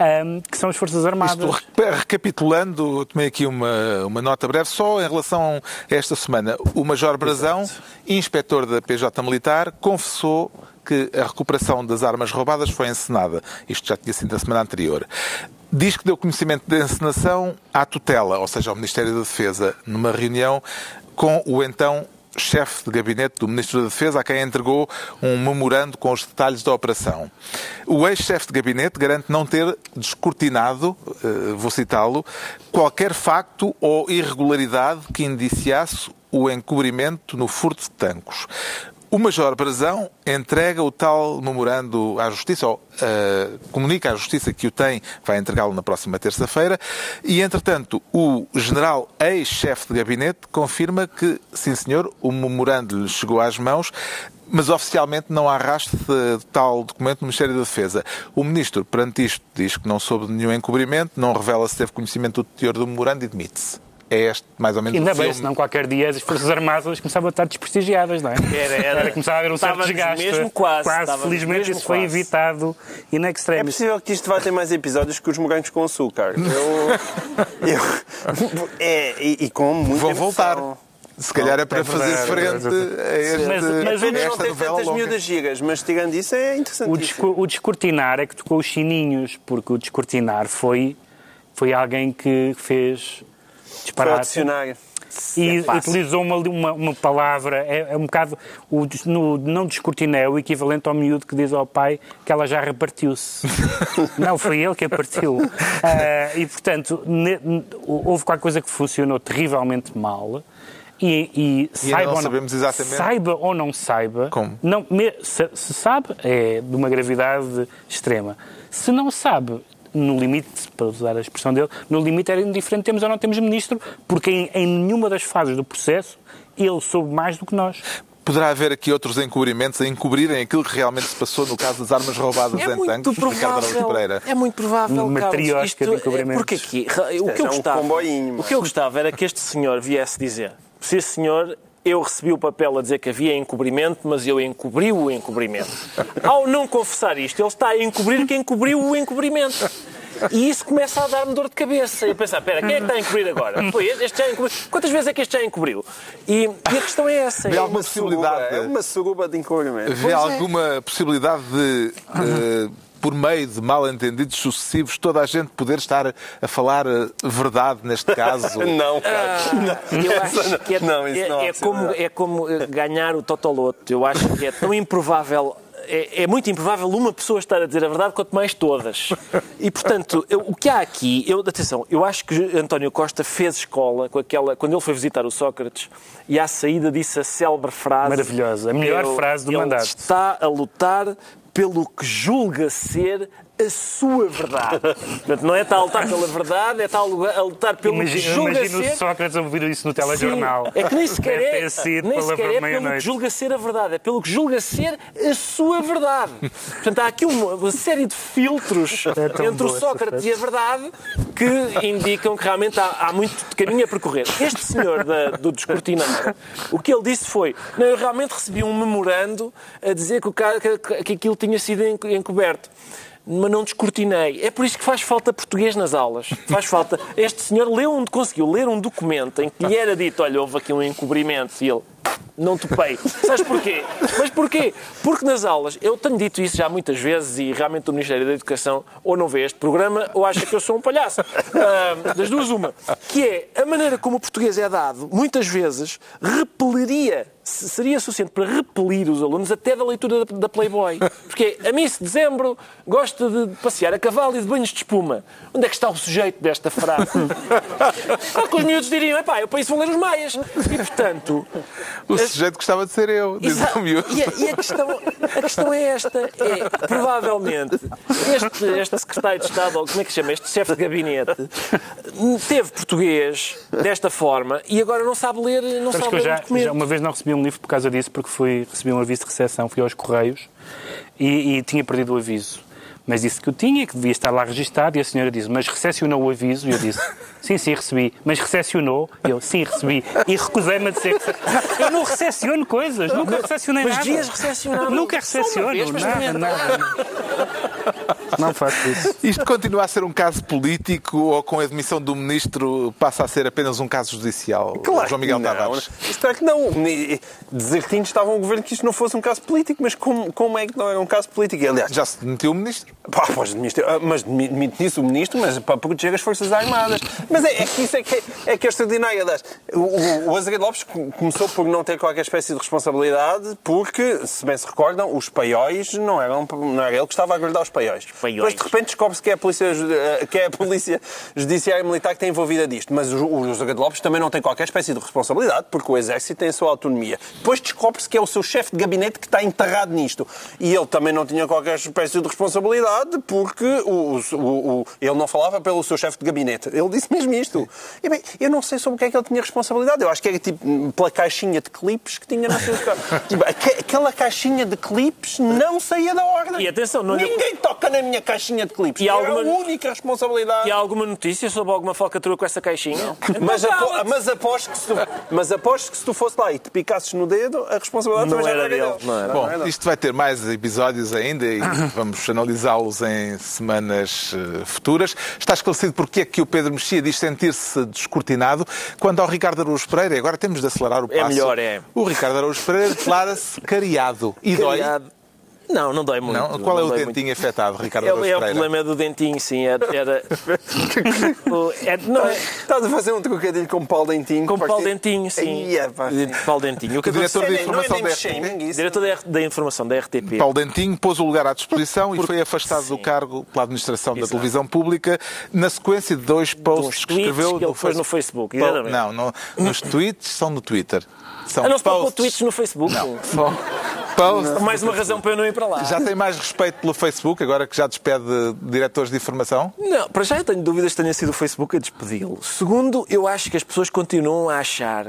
um, que são as Forças Armadas. Isto, recapitulando, tomei aqui uma, uma nota breve, só em relação a esta semana. O Major Brazão, Exato. inspetor da PJ Militar, confessou que a recuperação das armas roubadas foi encenada. Isto já tinha sido na semana anterior. diz que deu conhecimento da encenação à tutela, ou seja, ao Ministério da Defesa, numa reunião com o então chefe de gabinete do Ministro da Defesa, a quem entregou um memorando com os detalhes da operação. O ex-chefe de gabinete garante não ter descortinado, eh, vou citá-lo, qualquer facto ou irregularidade que indiciasse o encobrimento no furto de tancos. O Major Brazão entrega o tal memorando à Justiça, ou uh, comunica à Justiça que o tem, vai entregá-lo na próxima terça-feira, e, entretanto, o General ex-chefe de gabinete confirma que, sim senhor, o memorando lhe chegou às mãos, mas oficialmente não há rastro de tal documento no Ministério da Defesa. O Ministro, perante isto, diz que não soube de nenhum encobrimento, não revela se teve conhecimento do teor do memorando e demite-se é este, mais ou menos, Ainda o bem, filme. senão qualquer dia as Forças Armadas começavam a estar desprestigiadas, não é? Era, era. começava a haver um certo desgaste. mesmo quase, Quase, felizmente mesmo isso foi evitado in É extremis. possível que isto vai ter mais episódios que os morangos com açúcar. Eu. eu é, e, e com muita Vão voltar. Se calhar é para é fazer verdade, frente é a, este, Mas- mas a o- Pena não esta tem tantas miúdas gigas, mas tirando isso é O, interessantíssimo. desco- o descortinar é que tocou os sininhos, porque o descortinar foi, foi alguém que fez Para disparar. adicionar. E É utilizou uma, uma, uma palavra, é, é um bocado, o, no, não descortinar é o equivalente ao miúdo que diz ao pai que ela já repartiu-se. não, foi ele que a partiu. Ah, e, portanto, ne- houve qualquer coisa que funcionou terrivelmente mal. E, e saiba, não ou sabemos exatamente saiba ou não saiba, Como? Não, se, se sabe, é de uma gravidade extrema. Se não sabe, no limite, para usar a expressão dele, no limite era indiferente temos ou não temos ministro, porque em, em nenhuma das fases do processo ele soube mais do que nós. Poderá haver aqui outros encobrimentos a encobrirem aquilo que realmente se passou no caso das armas roubadas É em tanques de Ricardo Araújo. Pereira. É muito provável, Uma Isto de é- encobrimentos. Porque aqui, o que é eu um gostava, o que eu gostava era que este senhor viesse dizer: Sim, senhor, eu recebi o papel a dizer que havia encobrimento, mas eu encobri o encobrimento. Ao não confessar isto, ele está a encobrir quem encobriu o encobrimento. E isso começa a dar-me dor de cabeça. Eu pensar, espera, quem é que está a encobrir agora? Foi este, este já encobriu. Quantas vezes é que este já encobriu? E, e a questão é essa. Vê É alguma uma possibilidade? É uma suruba de encobrimento. Vê alguma possibilidade de, eh, por meio de mal-entendidos sucessivos, toda a gente poder estar a falar eh, verdade neste caso? Não, cara. Eu acho que é, Não, isso é- não é como, é como eh, ganhar o Totoloto. Eu acho que é tão improvável. É, é muito improvável uma pessoa estar a dizer a verdade, quanto mais todas. E, portanto, eu- o que há aqui... Eu, atenção, eu acho que António Costa fez escola com aquela, quando ele foi visitar o Sócrates e à saída disse a célebre frase... Maravilhosa, a melhor Ele- frase do ele mandato. está a lutar pelo que julga ser a sua verdade. Portanto, não é estar a lutar pela verdade, é estar a lutar pelo que Imagino, julga imagino ser... o Sócrates a ouvir isso no telejornal. Sim, é que nem sequer é, nem sequer é pelo que julga ser a verdade, é pelo que julga ser a sua verdade. Portanto, há aqui uma, uma série de filtros É entre o Sócrates e a verdade que indicam que realmente há, há muito caminho a percorrer. Este senhor da- do descortinar, o que ele disse foi: não, eu realmente recebi um memorando a dizer que, o cara, que, que aquilo tinha sido enco- encoberto. Mas não descortinei. É por isso que faz falta português nas aulas. Faz falta. Este senhor leu um, conseguiu ler um documento em que lhe era dito: olha, houve aqui um encobrimento. E ele, não topei. Sabes porquê? Mas porquê? Porque nas aulas, eu tenho dito isso já muitas vezes e realmente o Ministério da Educação ou não vê este programa ou acha que eu sou um palhaço. Ah, das duas, uma. Que é a maneira como o português é dado, muitas vezes repeliria, seria suficiente para repelir os alunos até da leitura da, da Playboy. Porque a Miss Dezembro gosta de passear a cavalo e de banhos de espuma. Onde é que está o sujeito desta frase? Só que os miúdos diriam, epá, eu para isso vou ler os maias. E, portanto, O sujeito gostava de ser eu, diz Exato. o miúdo. E, a, e a questão, a questão é esta: é provavelmente este, este secretário de Estado, ou como é que se chama? Este chefe de gabinete, teve português desta forma e agora não sabe ler, não Sabes sabe que eu ler já, já uma vez não recebi um livro por causa disso, porque fui, recebi um aviso de recepção, fui aos Correios e, e tinha perdido o aviso. Mas disse que eu tinha, que devia estar lá registado, e a senhora disse, mas recepcionou o aviso? E eu disse, sim, sim, recebi. Mas recepcionou? E eu, sim, recebi. E recusei-me a dizer que... Eu não recepciono coisas, nunca recepcionei Mas nada. devias recepcionar. Nunca Só uma recepciono, vez, mas nada, é nada. Não faço isso. Isto continua a ser um caso político ou com a admissão do ministro passa a ser apenas um caso judicial? João Miguel que não. Tavares. Espero que não. Desertinhos estavam o governo que isto não fosse um caso político, mas como, como é que não era um caso político? Aliás, Já se demitiu o ministro? Pá, pois, ah, mas demitiu-se o ministro, mas para proteger as Forças Armadas. Mas é, é que isso é que é, é, que é extraordinário. Aliás, o, o, Azevedo Lopes começou por não ter qualquer espécie de responsabilidade, porque, se bem se recordam, os paióis não eram não era ele que estava a guardar os paióis. Paióis. Depois, de repente, descobre-se que é a polícia, eh, que é a polícia judiciária militar que está envolvida disto. Mas o, o Azevedo Lopes também não tem qualquer espécie de responsabilidade, porque o Exército tem a sua autonomia. Depois descobre-se que é o seu chefe de gabinete que está enterrado nisto. E ele também não tinha qualquer espécie de responsabilidade, porque o, o, ele não falava pelo seu chefe de gabinete. Ele disse mesmo isto. E bem, eu não sei sobre o que é que ele tinha responsabilidade. Eu acho que era tipo pela caixinha de clipes que tinha na sua tipo, Aquela caixinha de clipes não saía da ordem. E atenção, não Ninguém toca na minha caixinha de clipes. E E alguma- Era a única responsabilidade. E há alguma notícia sobre alguma falcatrua com essa caixinha? Mas, Então, apo mas, aposto que se tu, mas aposto que se tu fosse lá e te picasses no dedo, a responsabilidade Não também era era dele, dele. não era. Bom, Não era. isto vai ter mais episódios ainda e vamos analisá-los em semanas eh, futuras. Está esclarecido porque é que o Pedro Mexia diz sentir-se descortinado. Quanto ao Ricardo Araújo Pereira, agora temos de acelerar o passo. É melhor, é. O Ricardo Araújo Pereira declara-se cariado. E dói? Não, não dói muito. Não? Qual é Não o dói dentinho afetado, Ricardo É, o- é o problema do dentinho, sim. Era, era... O- é- não, é- Estás a fazer um trocadilho com Paulo Dentinho. com Paulo Parece- Dentinho, sim. É, pá. Paulo Dentinho. O que Diretor Não é informação nem da isso. Diretor da, da informação da RTP. Paulo Dentinho pôs o lugar à disposição e foi afastado do Sim. cargo pela administração da Exato. televisão pública na sequência de dois posts que escreveu que ele pôs no Facebook, exatamente. Não, no- nos tweets são no Twitter. São Ah, não se posts. tweets no Facebook? São posts. Mais uma razão para eu não ir para lá. Já tem mais respeito pelo Facebook, agora que já despede diretores de informação? Não, para já eu tenho dúvidas que tenha sido o Facebook a despedi-lo. Segundo, eu acho que as pessoas continuam a achar.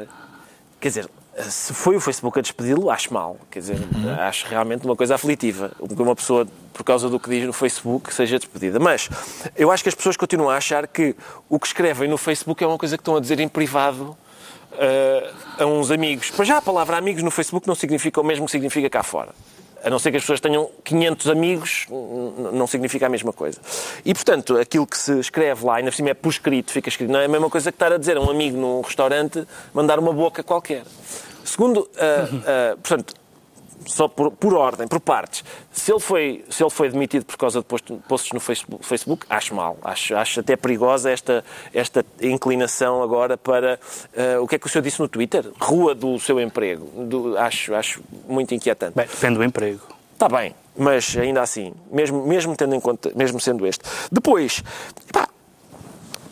Quer dizer, se foi o Facebook a despedi-lo, acho mal. Quer dizer, acho realmente uma coisa aflitiva. Que uma pessoa, por causa do que diz no Facebook, seja despedida. Mas eu acho que as pessoas continuam a achar que o que escrevem no Facebook é uma coisa que estão a dizer em privado. Eh, a uns amigos. Para já a palavra amigos no Facebook não significa o mesmo que significa cá fora. A não ser que as pessoas tenham 500 amigos, não significa a mesma coisa. E, portanto, aquilo que se escreve lá, ainda por cima é por escrito, fica escrito, não é a mesma coisa que estar a dizer a um amigo num restaurante, mandar uma boca qualquer. Segundo, ah, ah, portanto, só por, por ordem, por partes. Se ele, foi, se ele foi demitido por causa de post- posts no Facebook, Facebook, acho mal. Acho, acho até perigosa esta, esta inclinação agora para ah, o que é que o senhor disse no Twitter? Rua do seu emprego. Do- acho, acho muito inquietante. Bem, depende do emprego. Está bem, mas ainda assim, mesmo, mesmo tendo em conta, mesmo sendo este. Depois, pá,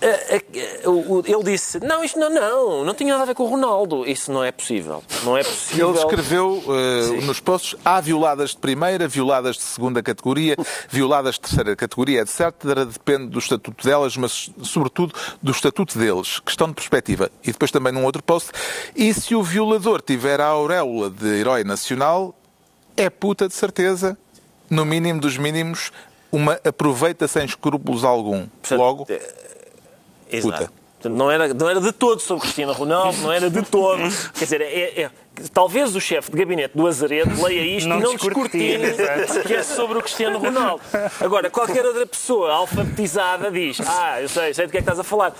ele disse: Não, isto não, não, não tinha nada a ver com o Ronaldo. Isso não é possível. Não é possível. Ele escreveu eh, nos posts: há violadas de primeira, violadas de segunda categoria, violadas de terceira categoria, etc. Depende do estatuto delas, mas sobretudo do estatuto deles. Questão de perspectiva. E depois também num outro post: e se o violador tiver a auréola de herói nacional, é puta de certeza, no mínimo dos mínimos, uma aproveita sem escrúpulos algum. Logo, Exato. puta. Portanto, não era, não era de todo sobre Cristiano Ronaldo, não era de todo. Quer dizer, é, é- talvez o chefe de gabinete do Azaredo leia isto Não e não descortine, que é sobre o Cristiano Ronaldo. Agora, qualquer outra pessoa alfabetizada diz: Ah, eu sei, sei do que é que estás a falar.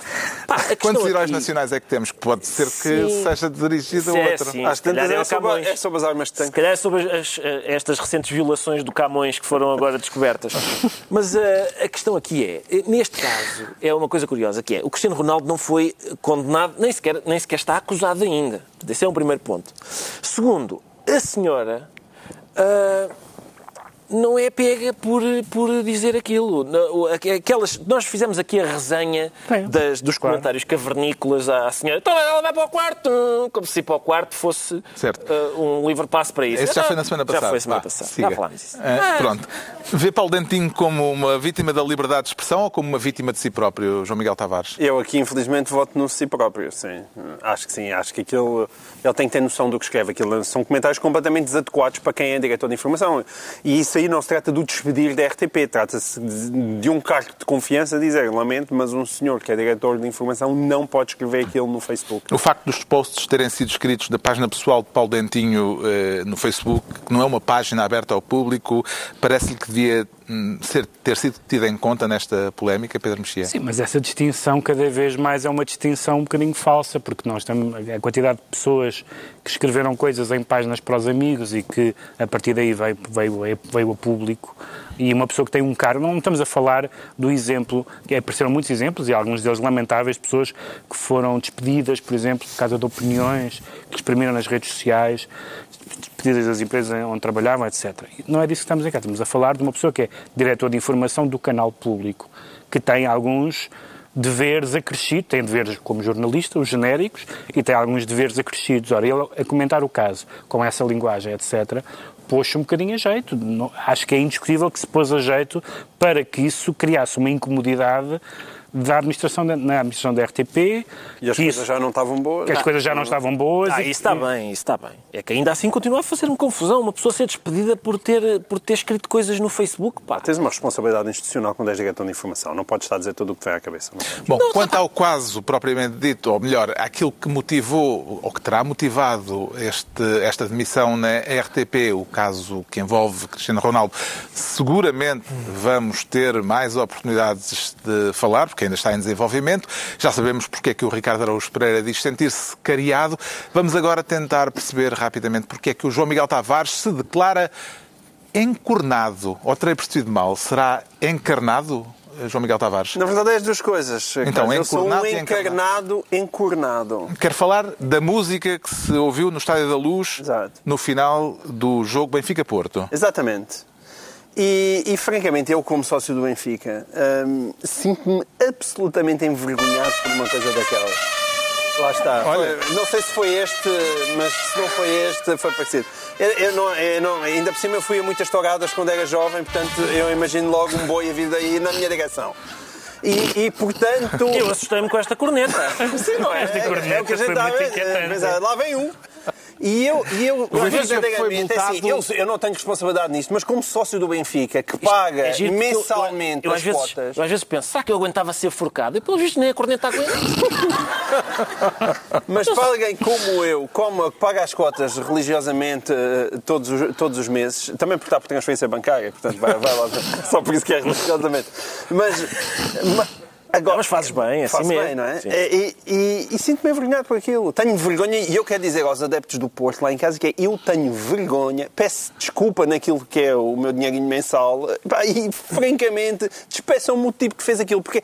Pá, a quantos heróis aqui- nacionais é que temos? Que pode ser que Sim. seja dirigido a Sim, outro. sim. Às Se calhar tantas é é o sobre, Camões. é sobre as armas de Se tanque. calhar é sobre as- as- estas recentes violações do Camões que foram agora descobertas. Mas eh, a questão aqui é, neste caso, é uma coisa curiosa, que é, o Cristiano Ronaldo não foi condenado, nem sequer, nem sequer está acusado ainda. Esse é o primeiro ponto. Segundo, a senhora... ah, não é pega por, por dizer aquilo. Aquelas, nós fizemos aqui a resenha das- dos claro. comentários cavernícolas à senhora. Então ela vai para o quarto, como se ir para o quarto fosse Certo. ah, um livre passo para isso. Esse já Ah, foi na semana passada. Já foi semana passada. siga. Já falámos disso. Ah, Ah, pronto. Vê Paulo Dentinho como uma vítima da liberdade de expressão ou como uma vítima de si próprio, João Miguel Tavares? Eu aqui, infelizmente, voto no si próprio, sim. Acho que sim. Acho que aquilo... Ele tem que ter noção do que escreve. Aquilo são comentários completamente desadequados para quem é diretor de informação. E isso aí não se trata do despedir da RTP. Trata-se de, de um cargo de confiança dizer, lamento, mas um senhor que é diretor de informação não pode escrever aquilo no Facebook. O facto dos posts terem sido escritos da página pessoal de Paulo Dentinho eh, no Facebook, que não é uma página aberta ao público, parece-lhe que devia ser, ter sido tida em conta nesta polémica, Pedro Mexia? Sim, mas essa distinção cada vez mais é uma distinção um bocadinho falsa, porque nós temos a quantidade de pessoas que escreveram coisas em páginas para os amigos e que a partir daí veio, veio, veio a público e uma pessoa que tem um cargo, não estamos a falar do exemplo, que apareceram muitos exemplos e alguns deles lamentáveis, pessoas que foram despedidas, por exemplo, por causa de opiniões que exprimiram nas redes sociais, despedidas das empresas onde trabalhavam, etc. Não é disso que estamos a cá, estamos a falar de uma pessoa que é diretor de informação do canal público, que tem alguns deveres acrescidos, tem deveres como jornalista, os genéricos, e tem alguns deveres acrescidos. Ora, ele, a comentar o caso com essa linguagem, etc., pôs-se um bocadinho a jeito. Acho que é indiscutível que se pôs a jeito para que isso criasse uma incomodidade da administração da, na administração da RTP. E as coisas isso, já não estavam boas. Que as coisas já não estavam boas. Ah, e, isso está bem, isso está bem. É que ainda assim continua a fazer-me confusão uma pessoa ser despedida por ter, por ter escrito coisas no Facebook. Pá. Tens uma responsabilidade institucional quando és diretor de informação. Não podes estar a dizer tudo o que vem à cabeça. Bom, não, quanto ao caso propriamente dito, ou melhor, aquilo que motivou, ou que terá motivado este, esta demissão na RTP, o caso que envolve Cristiano Ronaldo, seguramente vamos ter mais oportunidades de falar, porque ainda está em desenvolvimento. Já sabemos porque é que o Ricardo Araújo Pereira diz sentir-se cariado. Vamos agora tentar perceber rapidamente porque é que o João Miguel Tavares se declara encornado. Ou terei percebido mal? Será encarnado? João Miguel Tavares? Na verdade é as duas coisas. Então, eu sou um encarnado, encornado. Quero falar da música que se ouviu no Estádio da Luz Exato. no final do jogo Benfica-Porto. Exatamente. E, e, francamente, eu, como sócio do Benfica, hum, sinto-me absolutamente envergonhado por uma coisa daquelas. Lá está. Olha. Não sei se foi este, mas se não foi este, foi parecido. Eu, eu, não, eu não, ainda por cima, eu fui a muitas touradas quando era jovem, portanto, eu imagino logo um boi a vir daí na minha direção. E, e, portanto. Eu assustei-me com esta corneta. Sim, não é? Esta corneta é, o que a gente está a ver. Lá vem um. E eu, e eu verdadeiramente, é assim, eu, eu não tenho responsabilidade nisto, mas como sócio do Benfica, que paga é mensalmente eu, eu, as vezes, cotas... Eu às vezes penso, será que eu aguentava ser forcado? E pelo visto nem a corneta aguenta. mas para alguém como eu, como paga as cotas religiosamente eh, todos os, todos os meses, também porque está por transferência bancária, portanto vai, vai lá, só por isso que é religiosamente. Mas, mas Agora, mas fazes bem, assim mesmo. bem, não é? E, e, e sinto-me envergonhado por aquilo. Tenho vergonha, e eu quero dizer aos adeptos do Porto lá em casa que é, eu tenho vergonha, peço desculpa naquilo que é o meu dinheirinho mensal e, francamente, despeçam-me o tipo que fez aquilo. Porque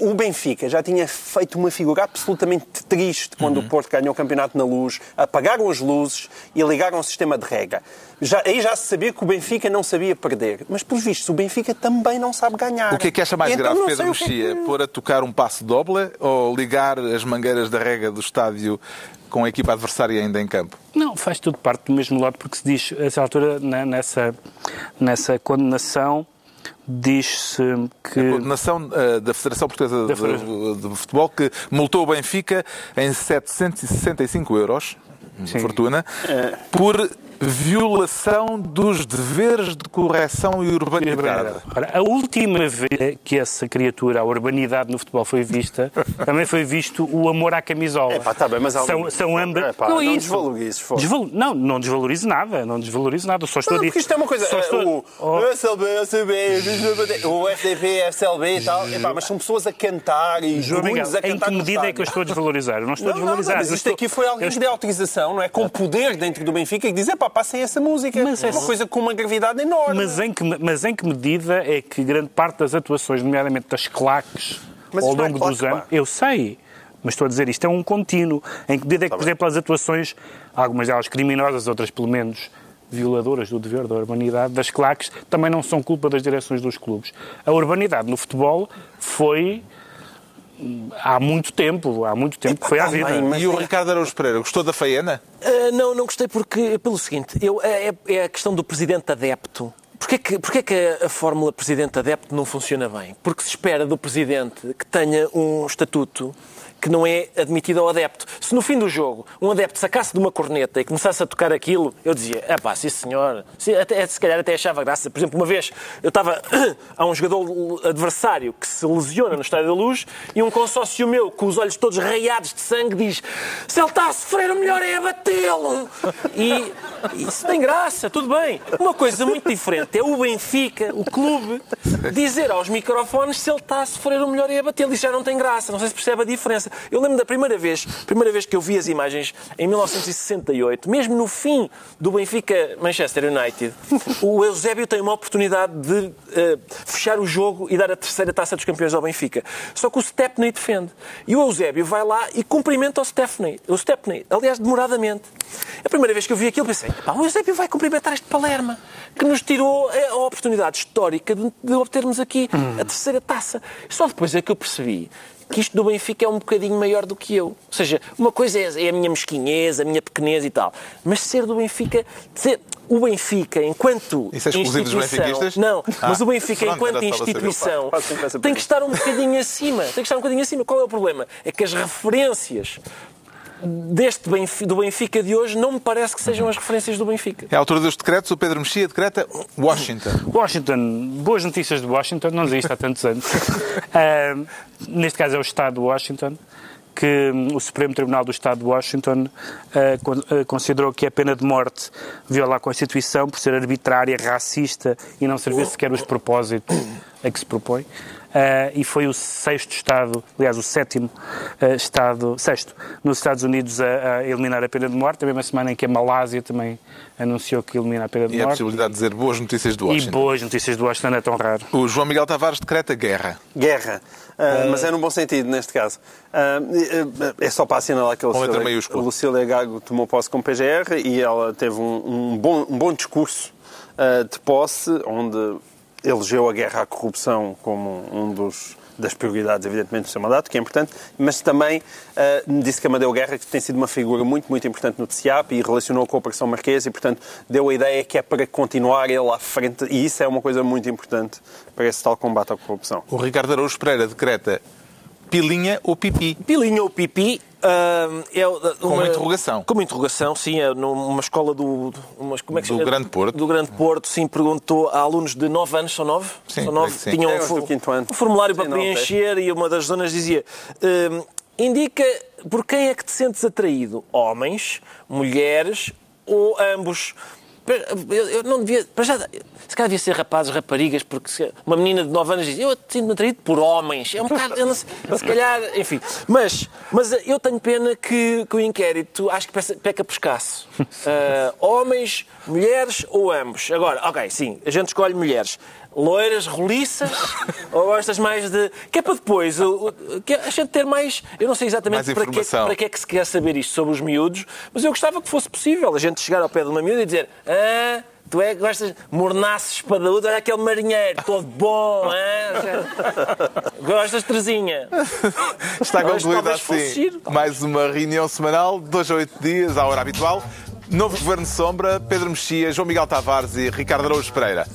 o Benfica já tinha feito uma figura absolutamente triste quando uhum. o Porto ganhou o campeonato na luz, apagaram as luzes e ligaram o sistema de rega. Já, aí já se sabia que o Benfica não sabia perder. Mas, pelos vistos, o Benfica também não sabe ganhar. O que é que acha mais então, grave, Pedro Mexia? Que... Pôr a tocar um passo doble ou ligar as mangueiras da rega do estádio com a equipa adversária ainda em campo? Não, faz tudo parte do mesmo lado, porque se diz, a essa altura, nessa, nessa condenação, diz-se que... A condenação uh, da Federação Portuguesa de, de, de, Futebol que multou o Benfica em 765 euros, Sim. fortuna, é. por violação dos deveres de correção e urbanidade. Ora, a última vez que essa criatura, a urbanidade no futebol foi vista, também foi visto o amor à camisola. É pá, tá bem, mas são, são ambas... É pá, não, não desvalorizo. Desval... Não, não desvalorizo nada, não desvalorizo nada, só estou não, a dizer... isto é uma coisa, estou... o, o SLB, o SLB, o FDP, FCLB e tal, é pá, mas são pessoas a cantar e Miguel, a cantar em que medida é que eu estou a desvalorizar? Eu não estou não, a desvalorizar. Não, mas isto estou... aqui foi alguém que deu autorização, não é? Com poder dentro do Benfica e dizer, pá, passem essa música. Mas é uma coisa com uma gravidade enorme. Mas em, que, mas em que medida é que grande parte das atuações, nomeadamente das claques, mas ao longo dos anos... Eu sei, mas estou a dizer, isto é um contínuo. Em que medida é que, tá por exemplo, as atuações, algumas delas criminosas, outras pelo menos violadoras do dever da urbanidade, das claques, também não são culpa das direções dos clubes. A urbanidade no futebol foi há muito tempo, há muito tempo que foi à vida. E o Ricardo Araújo Pereira, gostou da Faiana? Uh, não, não gostei porque, pelo seguinte, eu, é, é a questão do presidente adepto. Porquê que, porquê que a fórmula presidente adepto não funciona bem? Porque se espera do presidente que tenha um estatuto que não é admitido ao adepto. Se no fim do jogo um adepto sacasse de uma corneta e começasse a tocar aquilo, eu dizia, é pá, sim senhor, se, até, se calhar até achava graça. Por exemplo, uma vez eu estava a um jogador adversário que se lesiona no Estádio da Luz e um consórcio meu, com os olhos todos raiados de sangue, diz se ele está a sofrer, o melhor é abatê-lo. E isso tem graça, tudo bem. Uma coisa muito diferente é o Benfica, o clube, dizer aos microfones se ele está a sofrer, o melhor é abatê-lo. Isso já não tem graça, não sei se percebe a diferença. Eu lembro da primeira vez, primeira vez que eu vi as imagens, em 1968, mesmo no fim do Benfica-Manchester United, o Eusébio tem uma oportunidade de uh, fechar o jogo e dar a terceira taça dos campeões ao Benfica. Só que o Stepney defende. E o Eusébio vai lá e cumprimenta o Stepney. O Stepney, aliás, demoradamente. A primeira vez que eu vi aquilo, pensei, o Eusébio vai cumprimentar este Palerma, que nos tirou a oportunidade histórica de, de obtermos aqui a terceira taça. Só depois é que eu percebi que isto do Benfica é um bocadinho maior do que eu. Ou seja, uma coisa é, é a minha mesquinhez, a minha pequenez e tal, mas ser do Benfica, ser, o Benfica, enquanto Isso é exclusivo dos instituição, benfiquistas? não, Ah, mas o Benfica, pronto, enquanto instituição, tem que estar um bocadinho acima. Tem que estar um bocadinho acima. Qual é o problema? É que as referências deste Benfica, do Benfica de hoje não me parece que sejam as referências do Benfica. É a autora dos decretos, o Pedro Mexia decreta Washington. Washington, boas notícias de Washington, não dizia isto há tantos anos. Ah, neste caso é o Estado de Washington, que o Supremo Tribunal do Estado de Washington ah, considerou que a pena de morte viola a Constituição por ser arbitrária, racista e não servir sequer os propósitos a que se propõe. Ah, e foi o sexto Estado, aliás, o sétimo ah, Estado, sexto, nos Estados Unidos a, a eliminar a pena de morte, a mesma semana em que a Malásia também anunciou que elimina a pena de E a morte. possibilidade de dizer boas notícias do E Washington. boas notícias do Washington é tão raro. O João Miguel Tavares decreta guerra. Guerra. Ah, mas é no bom sentido, neste caso. Ah, é só para assinalar que a Lucília, a Lucília Gago tomou posse com PGR e ela teve um, um bom, um bom discurso de posse, onde elegeu a guerra à corrupção como um dos das prioridades, evidentemente, do seu mandato, que é importante, mas também ah, disse que Amadeu Guerra que tem sido uma figura muito, muito importante no TCIAP e relacionou com a Operação Marquesa e, portanto, deu a ideia que é para continuar ele à frente e isso é uma coisa muito importante para esse tal combate à corrupção. O Ricardo Araújo Pereira decreta pilinha ou pipi. Pilinha ou pipi é uma, Com uma interrogação. Com uma interrogação, sim. É numa escola do... Uma, como é que se Do chama? Grande Porto. Do Grande Porto, sim. Perguntou a alunos de 9 anos, são 9? Sim, são 9. creio que sim. Tinham É, um, um formulário Sim, para não, preencher e uma das zonas dizia... indica por quem é que te sentes atraído? Homens, mulheres ou ambos? Eu, eu não devia. Para já, se calhar devia ser rapazes, raparigas, porque uma menina de 9 anos diz eu sinto-me atraído por homens. É um bocado. eu não sei, se calhar, enfim. Mas, mas eu tenho pena que, que o inquérito acho que peca, peca por escasso. Ah, homens, mulheres ou ambos? Agora, ok, sim, a gente escolhe mulheres. Loiras, roliças, ou gostas mais de. Que é para depois, o- o- que é a gente ter mais. Eu não sei exatamente para que, informação. para que é que se quer saber isto sobre os miúdos, mas eu gostava que fosse possível a gente chegar ao pé de uma miúda e dizer ah, tu é que gostas de mornaço espadaúdo, olha aquele marinheiro, todo bom, ah? gostas de Terezinha. Está concluída fosse assim mais uma reunião semanal, dois a oito dias, à hora habitual. Novo Governo Sombra, Pedro Mexia, João Miguel Tavares e Ricardo Araújo Pereira.